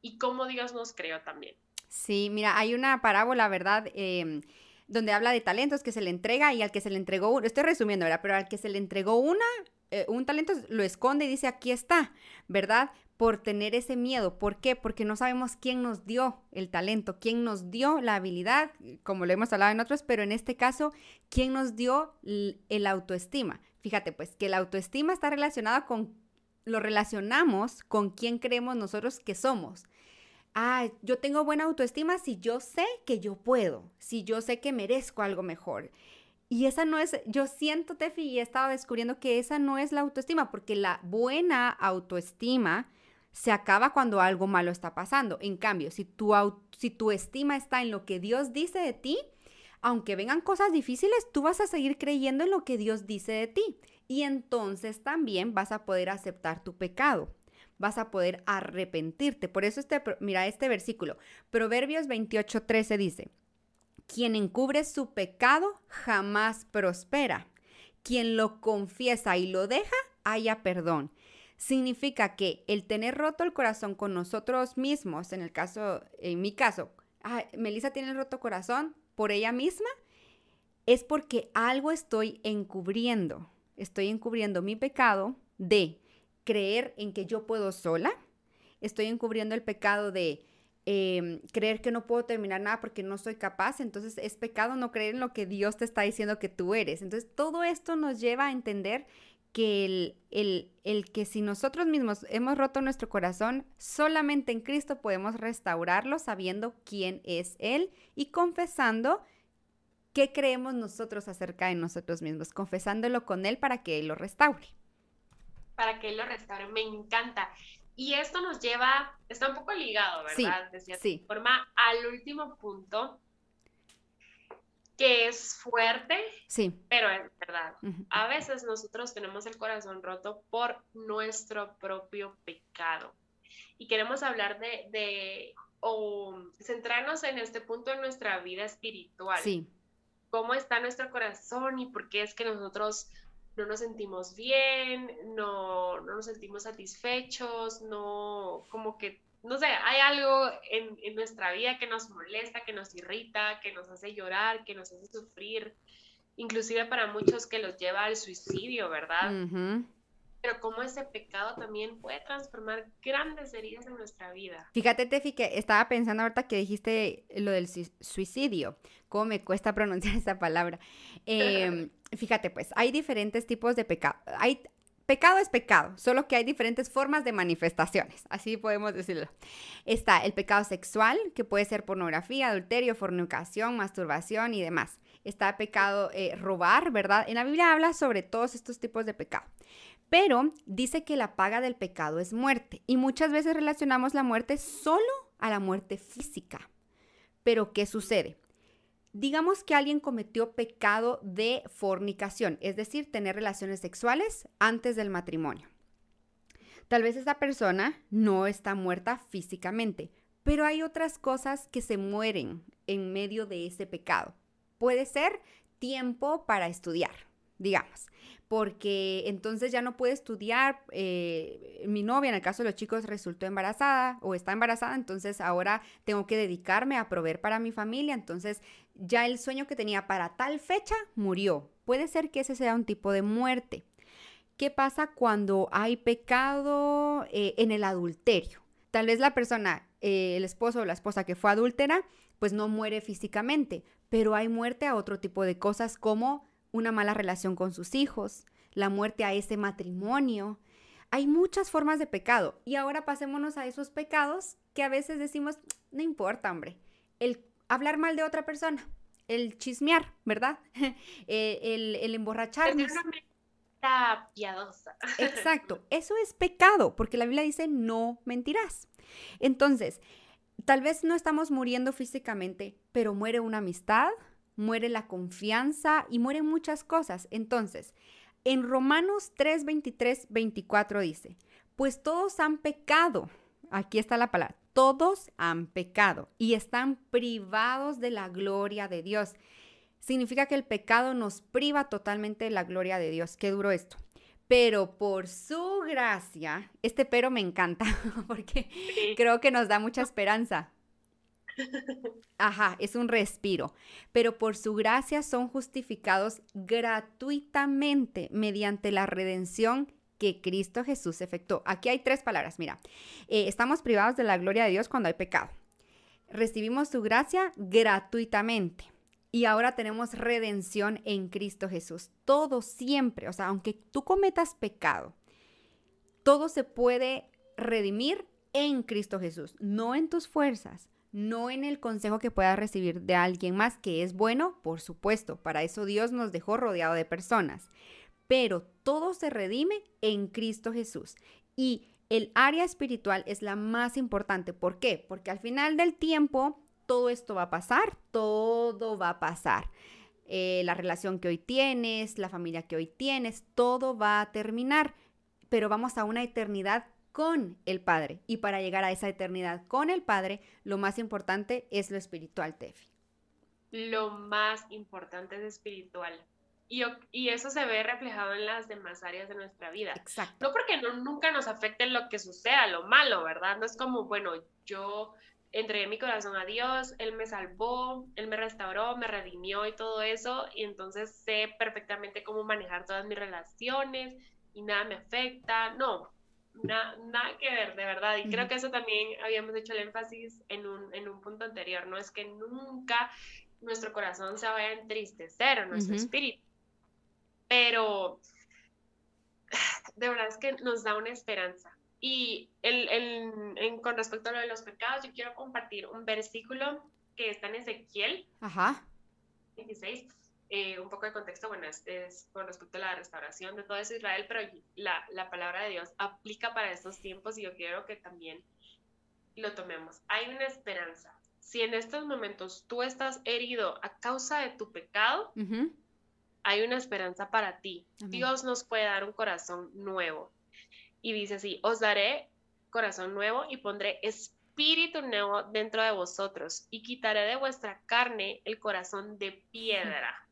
y cómo Dios nos creó también.
Sí, mira, hay una parábola, ¿verdad? Em, donde habla de talentos que se le entrega y al que se le entregó uno, estoy resumiendo, ¿verdad? Pero al que se le entregó una, eh, un talento lo esconde y dice, aquí está, ¿verdad? Por tener ese miedo. ¿Por qué? Porque no sabemos quién nos dio el talento, quién nos dio la habilidad, como lo hemos hablado en otros, pero en este caso, quién nos dio el autoestima. Fíjate, pues que la autoestima está relacionada con, lo relacionamos con quién creemos nosotros que somos. Ah, yo tengo buena autoestima si yo sé que yo puedo, si yo sé que merezco algo mejor. Y esa no es, yo siento, Tefi, y he estado descubriendo que esa no es la autoestima, porque la buena autoestima se acaba cuando algo malo está pasando. En cambio, si tu, si tu estima está en lo que Dios dice de ti, aunque vengan cosas difíciles, tú vas a seguir creyendo en lo que Dios dice de ti. Y entonces también vas a poder aceptar tu pecado. Vas a poder arrepentirte. Por eso este, mira este versículo. Proverbios 28:13 dice, quien encubre su pecado jamás prospera. Quien lo confiesa y lo deja, haya perdón significa que el tener roto el corazón con nosotros mismos, en el caso, en mi caso, Melissa tiene el roto corazón por ella misma, es porque algo estoy encubriendo. Estoy encubriendo mi pecado de creer en que yo puedo sola. Estoy encubriendo el pecado de em, creer que no puedo terminar nada porque no soy capaz. Entonces es pecado no creer en lo que Dios te está diciendo que tú eres. Entonces todo esto nos lleva a entender que el, el, que si nosotros mismos hemos roto nuestro corazón, solamente en Cristo podemos restaurarlo sabiendo quién es Él y confesando qué creemos nosotros acerca de nosotros mismos, confesándolo con Él para que Él lo restaure.
Para que Él lo restaure, me encanta. Y esto nos lleva, está un poco ligado, ¿verdad?
Sí, de sí.
forma, al último punto, que es fuerte,
sí.
pero es verdad. A veces nosotros tenemos el corazón roto por nuestro propio pecado. Y queremos hablar de, o centrarnos en este punto de nuestra vida espiritual. Sí. ¿Cómo está nuestro corazón y por qué es que nosotros no nos sentimos bien, no, no nos sentimos satisfechos, no, como que, no sé, hay algo en, en, nuestra vida que nos molesta, que nos irrita, que nos hace llorar, que nos hace sufrir, inclusive para muchos que los lleva al suicidio, ¿verdad? pero cómo ese pecado también puede transformar grandes heridas en nuestra vida.
Fíjate, Tefi, que estaba pensando ahorita que dijiste lo del suicidio, cómo me cuesta pronunciar esa palabra. Em, fíjate, pues, hay diferentes tipos de pecado. Hay, Pecado es pecado, solo que hay diferentes formas de manifestaciones, así podemos decirlo. Está el pecado sexual, que puede ser pornografía, adulterio, fornicación, masturbación y demás. Está el pecado eh, robar, ¿verdad? En la Biblia habla sobre todos estos tipos de pecado. Pero dice que la paga del pecado es muerte y muchas veces relacionamos la muerte solo a la muerte física. Pero ¿qué sucede? Digamos que alguien cometió pecado de fornicación, es decir, tener relaciones sexuales antes del matrimonio. Tal vez esa persona no está muerta físicamente, pero hay otras cosas que se mueren en medio de ese pecado. Puede ser tiempo para estudiar, digamos porque entonces ya no puede estudiar. Eh, mi novia, en el caso de los chicos, resultó embarazada o está embarazada, entonces ahora tengo que dedicarme a proveer para mi familia, entonces ya el sueño que tenía para tal fecha murió. Puede ser que ese sea un tipo de muerte. ¿Qué pasa cuando hay pecado eh, en el adulterio? Tal vez la persona, eh, el esposo o la esposa que fue adúltera, pues no muere físicamente, pero hay muerte a otro tipo de cosas como una mala relación con sus hijos, la muerte a ese matrimonio. Hay muchas formas de pecado y ahora pasémonos a esos pecados que a veces decimos, no importa, hombre, el hablar mal de otra persona, el chismear, ¿verdad? Eh, el, el emborracharnos.
piadosa.
Exacto, eso es pecado, porque la Biblia dice no mentirás. Entonces, tal vez no estamos muriendo físicamente, pero muere una amistad, muere la confianza y mueren muchas cosas. Entonces, en Romanos 3, 23, 24 dice, pues todos han pecado. Aquí está la palabra. Todos han pecado y están privados de la gloria de Dios. Significa que el pecado nos priva totalmente de la gloria de Dios. Qué duro esto. Pero por su gracia, este pero me encanta porque creo que nos da mucha esperanza. Ajá, es un respiro. Pero por su gracia son justificados gratuitamente mediante la redención que Cristo Jesús efectuó. Aquí hay tres palabras, mira. Eh, estamos privados de la gloria de Dios cuando hay pecado. Recibimos su gracia gratuitamente. Y ahora tenemos redención en Cristo Jesús. Todo siempre, o sea, aunque tú cometas pecado, todo se puede redimir en Cristo Jesús, no en tus fuerzas, no en el consejo que puedas recibir de alguien más, que es bueno, por supuesto, para eso Dios nos dejó rodeado de personas, pero todo se redime en Cristo Jesús. Y el área espiritual es la más importante. ¿Por qué? Porque al final del tiempo todo esto va a pasar, todo va a pasar. Eh, la relación que hoy tienes, la familia que hoy tienes, todo va a terminar, pero vamos a una eternidad con el Padre. Y para llegar a esa eternidad con el Padre, lo más importante es lo espiritual, Tefi.
Lo más importante es espiritual. Y, y, eso se ve reflejado en las demás áreas de nuestra vida. Exacto. No porque no, nunca nos afecte lo que suceda, lo malo, ¿verdad? No es como, bueno, yo entregué mi corazón a Dios, Él me salvó, Él me restauró, me redimió y todo eso, y entonces sé perfectamente cómo manejar todas mis relaciones y nada me afecta. No, nada que ver, de verdad. Y creo que eso también habíamos hecho el énfasis en un, en un punto anterior, no es que nunca nuestro corazón se vaya a entristecer o nuestro espíritu, pero de verdad es que nos da una esperanza. Y el, en, con respecto a lo de los pecados, yo quiero compartir un versículo que está en Ezequiel Ajá. 16 eh, un poco de contexto, bueno, es, con respecto a la restauración de todo eso Israel, pero la, la, palabra de Dios aplica para estos tiempos y yo quiero que también lo tomemos. Hay una esperanza. Si en estos momentos tú estás herido a causa de tu pecado, hay una esperanza para ti. Dios nos puede dar un corazón nuevo. Y dice así, os daré corazón nuevo y pondré espíritu nuevo dentro de vosotros y quitaré de vuestra carne el corazón de piedra.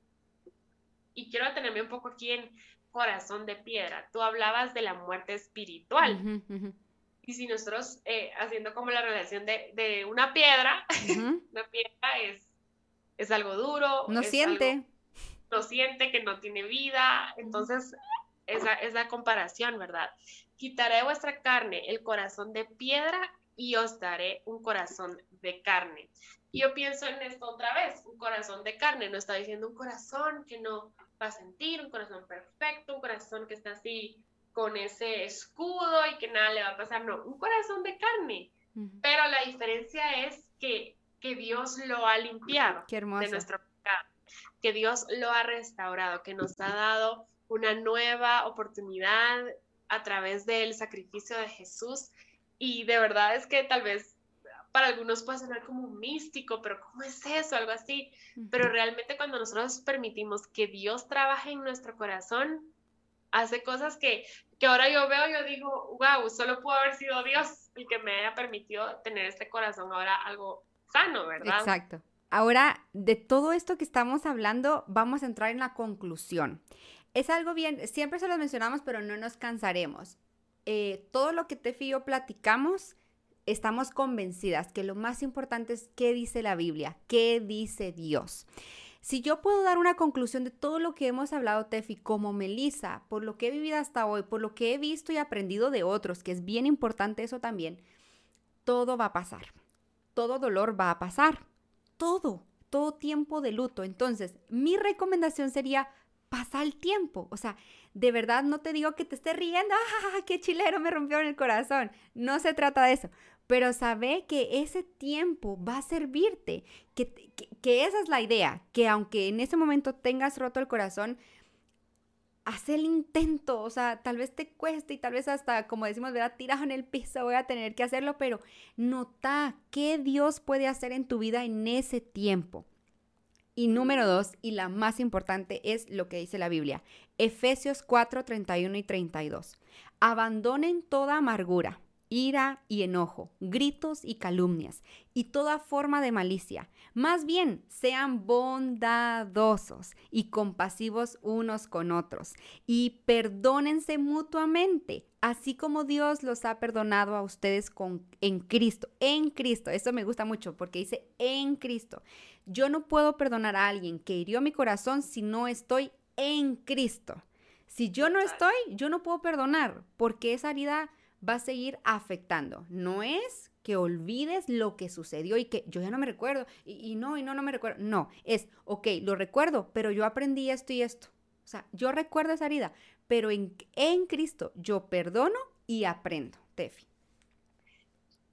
Y quiero detenerme un poco aquí en corazón de piedra. Tú hablabas de la muerte espiritual. Y si nosotros, eh, haciendo como la relación de, una piedra, una piedra es, es algo duro.
No siente.
no siente, que no tiene vida. Entonces, esa es la comparación, ¿verdad? Quitaré de vuestra carne el corazón de piedra y os daré un corazón de carne. Y yo pienso en esto otra vez, un corazón de carne, no está diciendo un corazón que no va a sentir, un corazón perfecto, un corazón que está así con ese escudo y que nada le va a pasar, no, un corazón de carne. Pero la diferencia es que, que Dios lo ha limpiado
de
nuestro pecado, que Dios lo ha restaurado, que nos ha dado una nueva oportunidad a través del sacrificio de Jesús. Y de verdad es que tal vez para algunos puede sonar como místico, pero ¿cómo es eso? Algo así. Pero realmente cuando nosotros permitimos que Dios trabaje en nuestro corazón, hace cosas que, que ahora yo veo, yo digo, wow, solo pudo haber sido Dios el que me haya permitido tener este corazón ahora algo sano, ¿verdad?
Exacto. Ahora, de todo esto que estamos hablando, vamos a entrar en la conclusión. Es algo bien, siempre se lo mencionamos, pero no nos cansaremos. Eh, todo lo que te y yo platicamos estamos convencidas que lo más importante es qué dice la Biblia, qué dice Dios. Si yo puedo dar una conclusión de todo lo que hemos hablado, Tefi, como Melissa, por lo que he vivido hasta hoy, por lo que he visto y aprendido de otros, que es bien importante eso también, todo va a pasar. Todo dolor va a pasar. Todo, todo tiempo de luto. Entonces, mi recomendación sería pasa el tiempo. O sea, de verdad no te digo que te esté riendo, ¡ah, qué chilero me rompió en el corazón! No se trata de eso pero sabe que ese tiempo va a servirte, que, esa es la idea, que aunque en ese momento tengas roto el corazón, haz el intento, o sea, tal vez te cueste y tal vez hasta, como decimos, verá, tirado en el piso, voy a tener que hacerlo, pero nota qué Dios puede hacer en tu vida en ese tiempo. Y número dos, y la más importante, es lo que dice la Biblia. Efesios 4, 31 y 32. Abandonen toda amargura ira y enojo, gritos y calumnias, y toda forma de malicia. Más bien, sean bondadosos y compasivos unos con otros, y perdónense mutuamente, así como Dios los ha perdonado a ustedes con, en Cristo, en Cristo. Eso me gusta mucho porque dice en Cristo. Yo no puedo perdonar a alguien que hirió mi corazón si no estoy en Cristo. Si yo no estoy, yo no puedo perdonar porque esa herida va a seguir afectando. No es que olvides lo que sucedió y que yo ya no me recuerdo y, no, y no, no me recuerdo. No, es, ok, lo recuerdo, pero yo aprendí esto y esto. O sea, yo recuerdo esa herida, pero en, en Cristo yo perdono y aprendo, Tefi.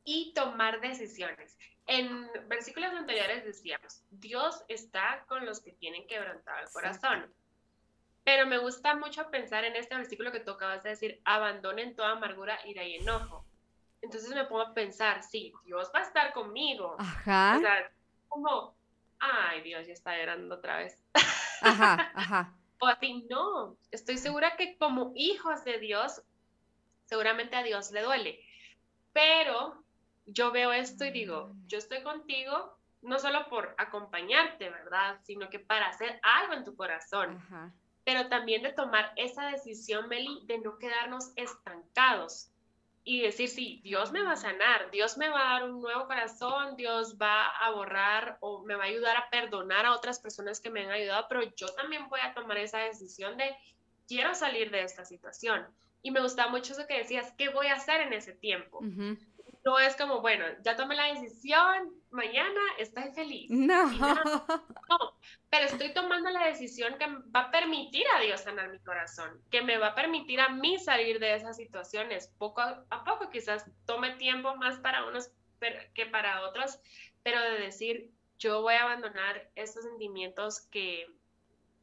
Y tomar decisiones. En versículos anteriores decíamos, Dios está con los que tienen quebrantado el corazón. Pero me gusta mucho pensar en este versículo que tú acabas de decir, abandonen toda amargura, ira y enojo. Entonces me pongo a pensar, sí, Dios va a estar conmigo.
Ajá.
O sea, como, ay, Dios ya está llorando otra vez.
Ajá, ajá.
o así, no, estoy segura que como hijos de Dios, seguramente a Dios le duele. Pero yo veo esto y digo, yo estoy contigo no solo por acompañarte, ¿verdad? Sino que para hacer algo en tu corazón. Ajá pero también de tomar esa decisión, Meli, de no quedarnos estancados y decir, sí, Dios me va a sanar, Dios me va a dar un nuevo corazón, Dios va a borrar o me va a ayudar a perdonar a otras personas que me han ayudado, pero yo también voy a tomar esa decisión de quiero salir de esta situación. Y me gusta mucho eso que decías, ¿qué voy a hacer en ese tiempo? No es como, bueno, ya tomé la decisión, mañana estoy feliz.
No.
no, pero estoy tomando la decisión que va a permitir a Dios sanar mi corazón, que me va a permitir a mí salir de esas situaciones. Poco a poco quizás tome tiempo más para unos que para otros, pero de decir, yo voy a abandonar estos sentimientos que,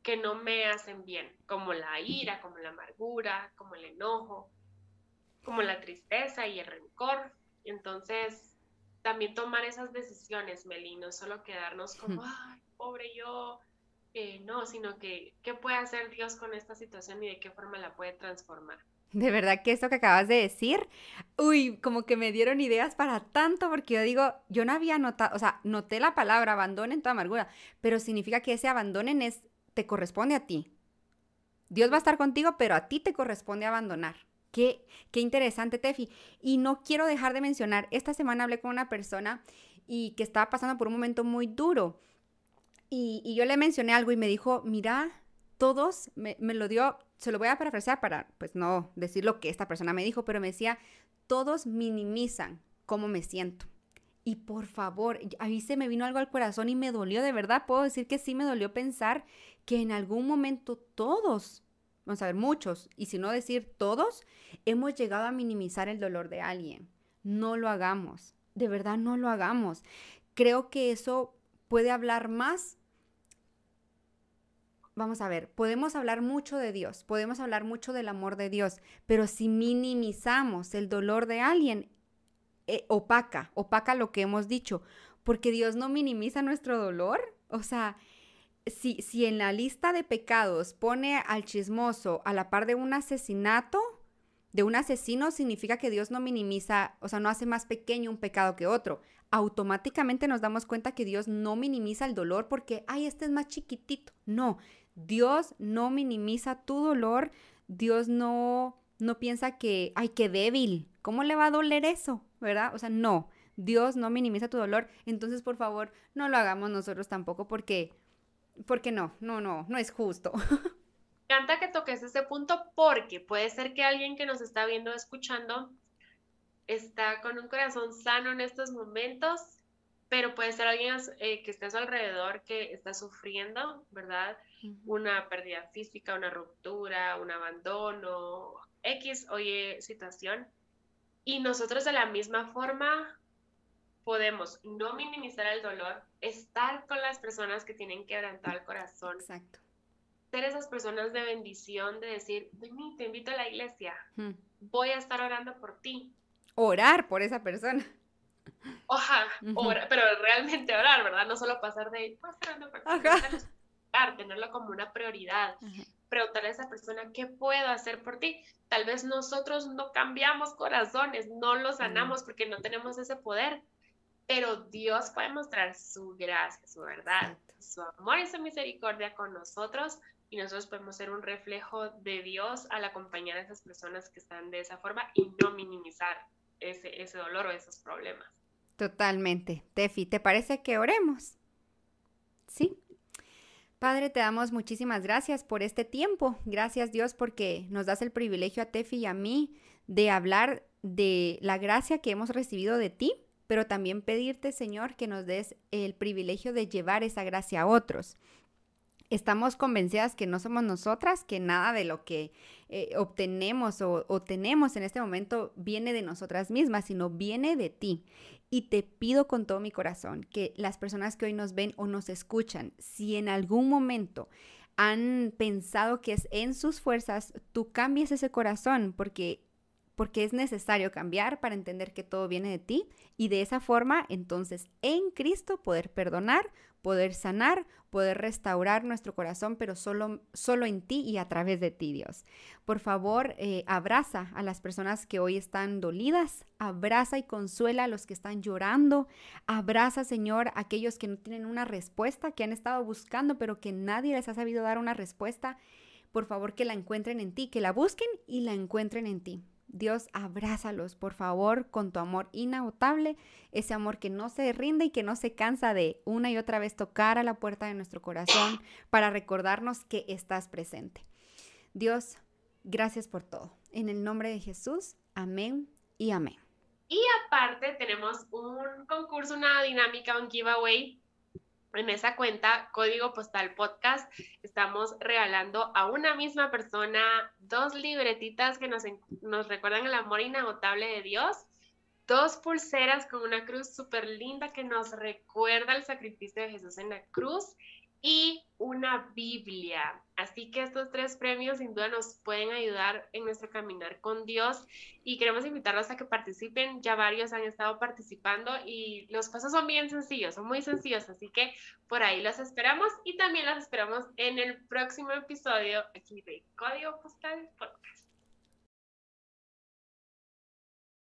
que no me hacen bien, como la ira, como la amargura, como el enojo, como la tristeza y el rencor. Entonces, también tomar esas decisiones, Meli, no solo quedarnos como, ay, pobre yo, eh, no, sino que qué puede hacer Dios con esta situación y de qué forma la puede transformar.
De verdad que esto que acabas de decir, uy, como que me dieron ideas para tanto, porque yo digo, yo no había notado, o sea, noté la palabra abandonen toda amargura, pero significa que ese abandonen es, te corresponde a ti. Dios va a estar contigo, pero a ti te corresponde abandonar. Qué, interesante, Tefi. Y no quiero dejar de mencionar, esta semana hablé con una persona y que estaba pasando por un momento muy duro. Y, yo le mencioné algo y me dijo, mira, todos, me, lo dio, se lo voy a parafrasear para, pues no decir lo que esta persona me dijo, pero me decía, todos minimizan cómo me siento. Y por favor, ahí se me vino algo al corazón y me dolió, de verdad, puedo decir que sí me dolió pensar que en algún momento todos, vamos a ver, muchos, y si no decir todos, hemos llegado a minimizar el dolor de alguien. No lo hagamos, de verdad no lo hagamos. Creo que eso puede hablar más vamos a ver, podemos hablar mucho de Dios, podemos hablar mucho del amor de Dios, pero si minimizamos el dolor de alguien, eh, opaca, opaca lo que hemos dicho, porque Dios no minimiza nuestro dolor. O sea, si, si en la lista de pecados pone al chismoso a la par de un asesinato, de un asesino, significa que Dios no minimiza, o sea, no hace más pequeño un pecado que otro. Automáticamente nos damos cuenta que Dios no minimiza el dolor porque, ay, este es más chiquitito. No, Dios no minimiza tu dolor, Dios no, no piensa que, ay, qué débil, ¿cómo le va a doler eso? ¿Verdad? O sea, no, Dios no minimiza tu dolor, entonces por favor no lo hagamos nosotros tampoco porque, porque no, no, no, no es justo.
Me encanta que toques ese punto porque puede ser que alguien que nos está viendo escuchando está con un corazón sano en estos momentos, pero puede ser alguien eh, que esté a su alrededor que está sufriendo, ¿verdad? una pérdida física, una ruptura, un abandono, X o Y situación. Y nosotros de la misma forma podemos no minimizar el dolor, estar con las personas que tienen quebrantado el corazón.
Exacto.
Ser esas personas de bendición, de decir, vení, te invito a la iglesia, voy a estar orando por ti.
Orar por esa persona.
Oja, pero realmente orar, ¿verdad? No solo pasar de, voy orando por ti tenerlo como una prioridad. Preguntarle a esa persona, ¿qué puedo hacer por ti? Tal vez nosotros no cambiamos corazones, no los sanamos porque no tenemos ese poder, pero Dios puede mostrar su gracia, su verdad, su amor y su misericordia con nosotros y nosotros podemos ser un reflejo de Dios al acompañar a esas personas que están de esa forma y no minimizar ese, ese dolor o esos problemas.
Totalmente. Tefi, ¿te parece que oremos? Sí. Padre, te damos muchísimas gracias por este tiempo. Gracias Dios porque nos das el privilegio a Tefi y a mí de hablar de la gracia que hemos recibido de ti, pero también pedirte, Señor, que nos des el privilegio de llevar esa gracia a otros. Estamos convencidas que no somos nosotras, que nada de lo que eh, obtenemos o, o tenemos en este momento viene de nosotras mismas, sino viene de ti. Y te pido con todo mi corazón que las personas que hoy nos ven o nos escuchan, si en algún momento han pensado que es en sus fuerzas, tú cambies ese corazón porque porque es necesario cambiar para entender que todo viene de ti y de esa forma entonces en Cristo poder perdonar, poder sanar, poder restaurar nuestro corazón, pero solo, solo en ti y a través de ti, Dios. Por favor, eh, abraza a las personas que hoy están dolidas, abraza y consuela a los que están llorando, abraza, Señor, a aquellos que no tienen una respuesta, que han estado buscando, pero que nadie les ha sabido dar una respuesta. Por favor, que la encuentren en ti, que la busquen y la encuentren en ti. Dios, abrázalos, por favor, con tu amor inagotable, ese amor que no se rinde y que no se cansa de una y otra vez tocar a la puerta de nuestro corazón para recordarnos que estás presente. Dios, gracias por todo. En el nombre de Jesús, amén y amén.
Y aparte tenemos un concurso, una dinámica, un giveaway en esa cuenta, Código Postal Podcast, estamos regalando a una misma persona dos libretitas que nos, nos recuerdan el amor inagotable de Dios, dos pulseras con una cruz súper linda que nos recuerda el sacrificio de Jesús en la cruz y una Biblia. Así que estos tres premios sin duda nos pueden ayudar en nuestro caminar con Dios y queremos invitarlos a que participen. Ya varios han estado participando y los pasos son bien sencillos, son muy sencillos, así que por ahí los esperamos y también los esperamos en el próximo episodio aquí de Código Postal Podcast.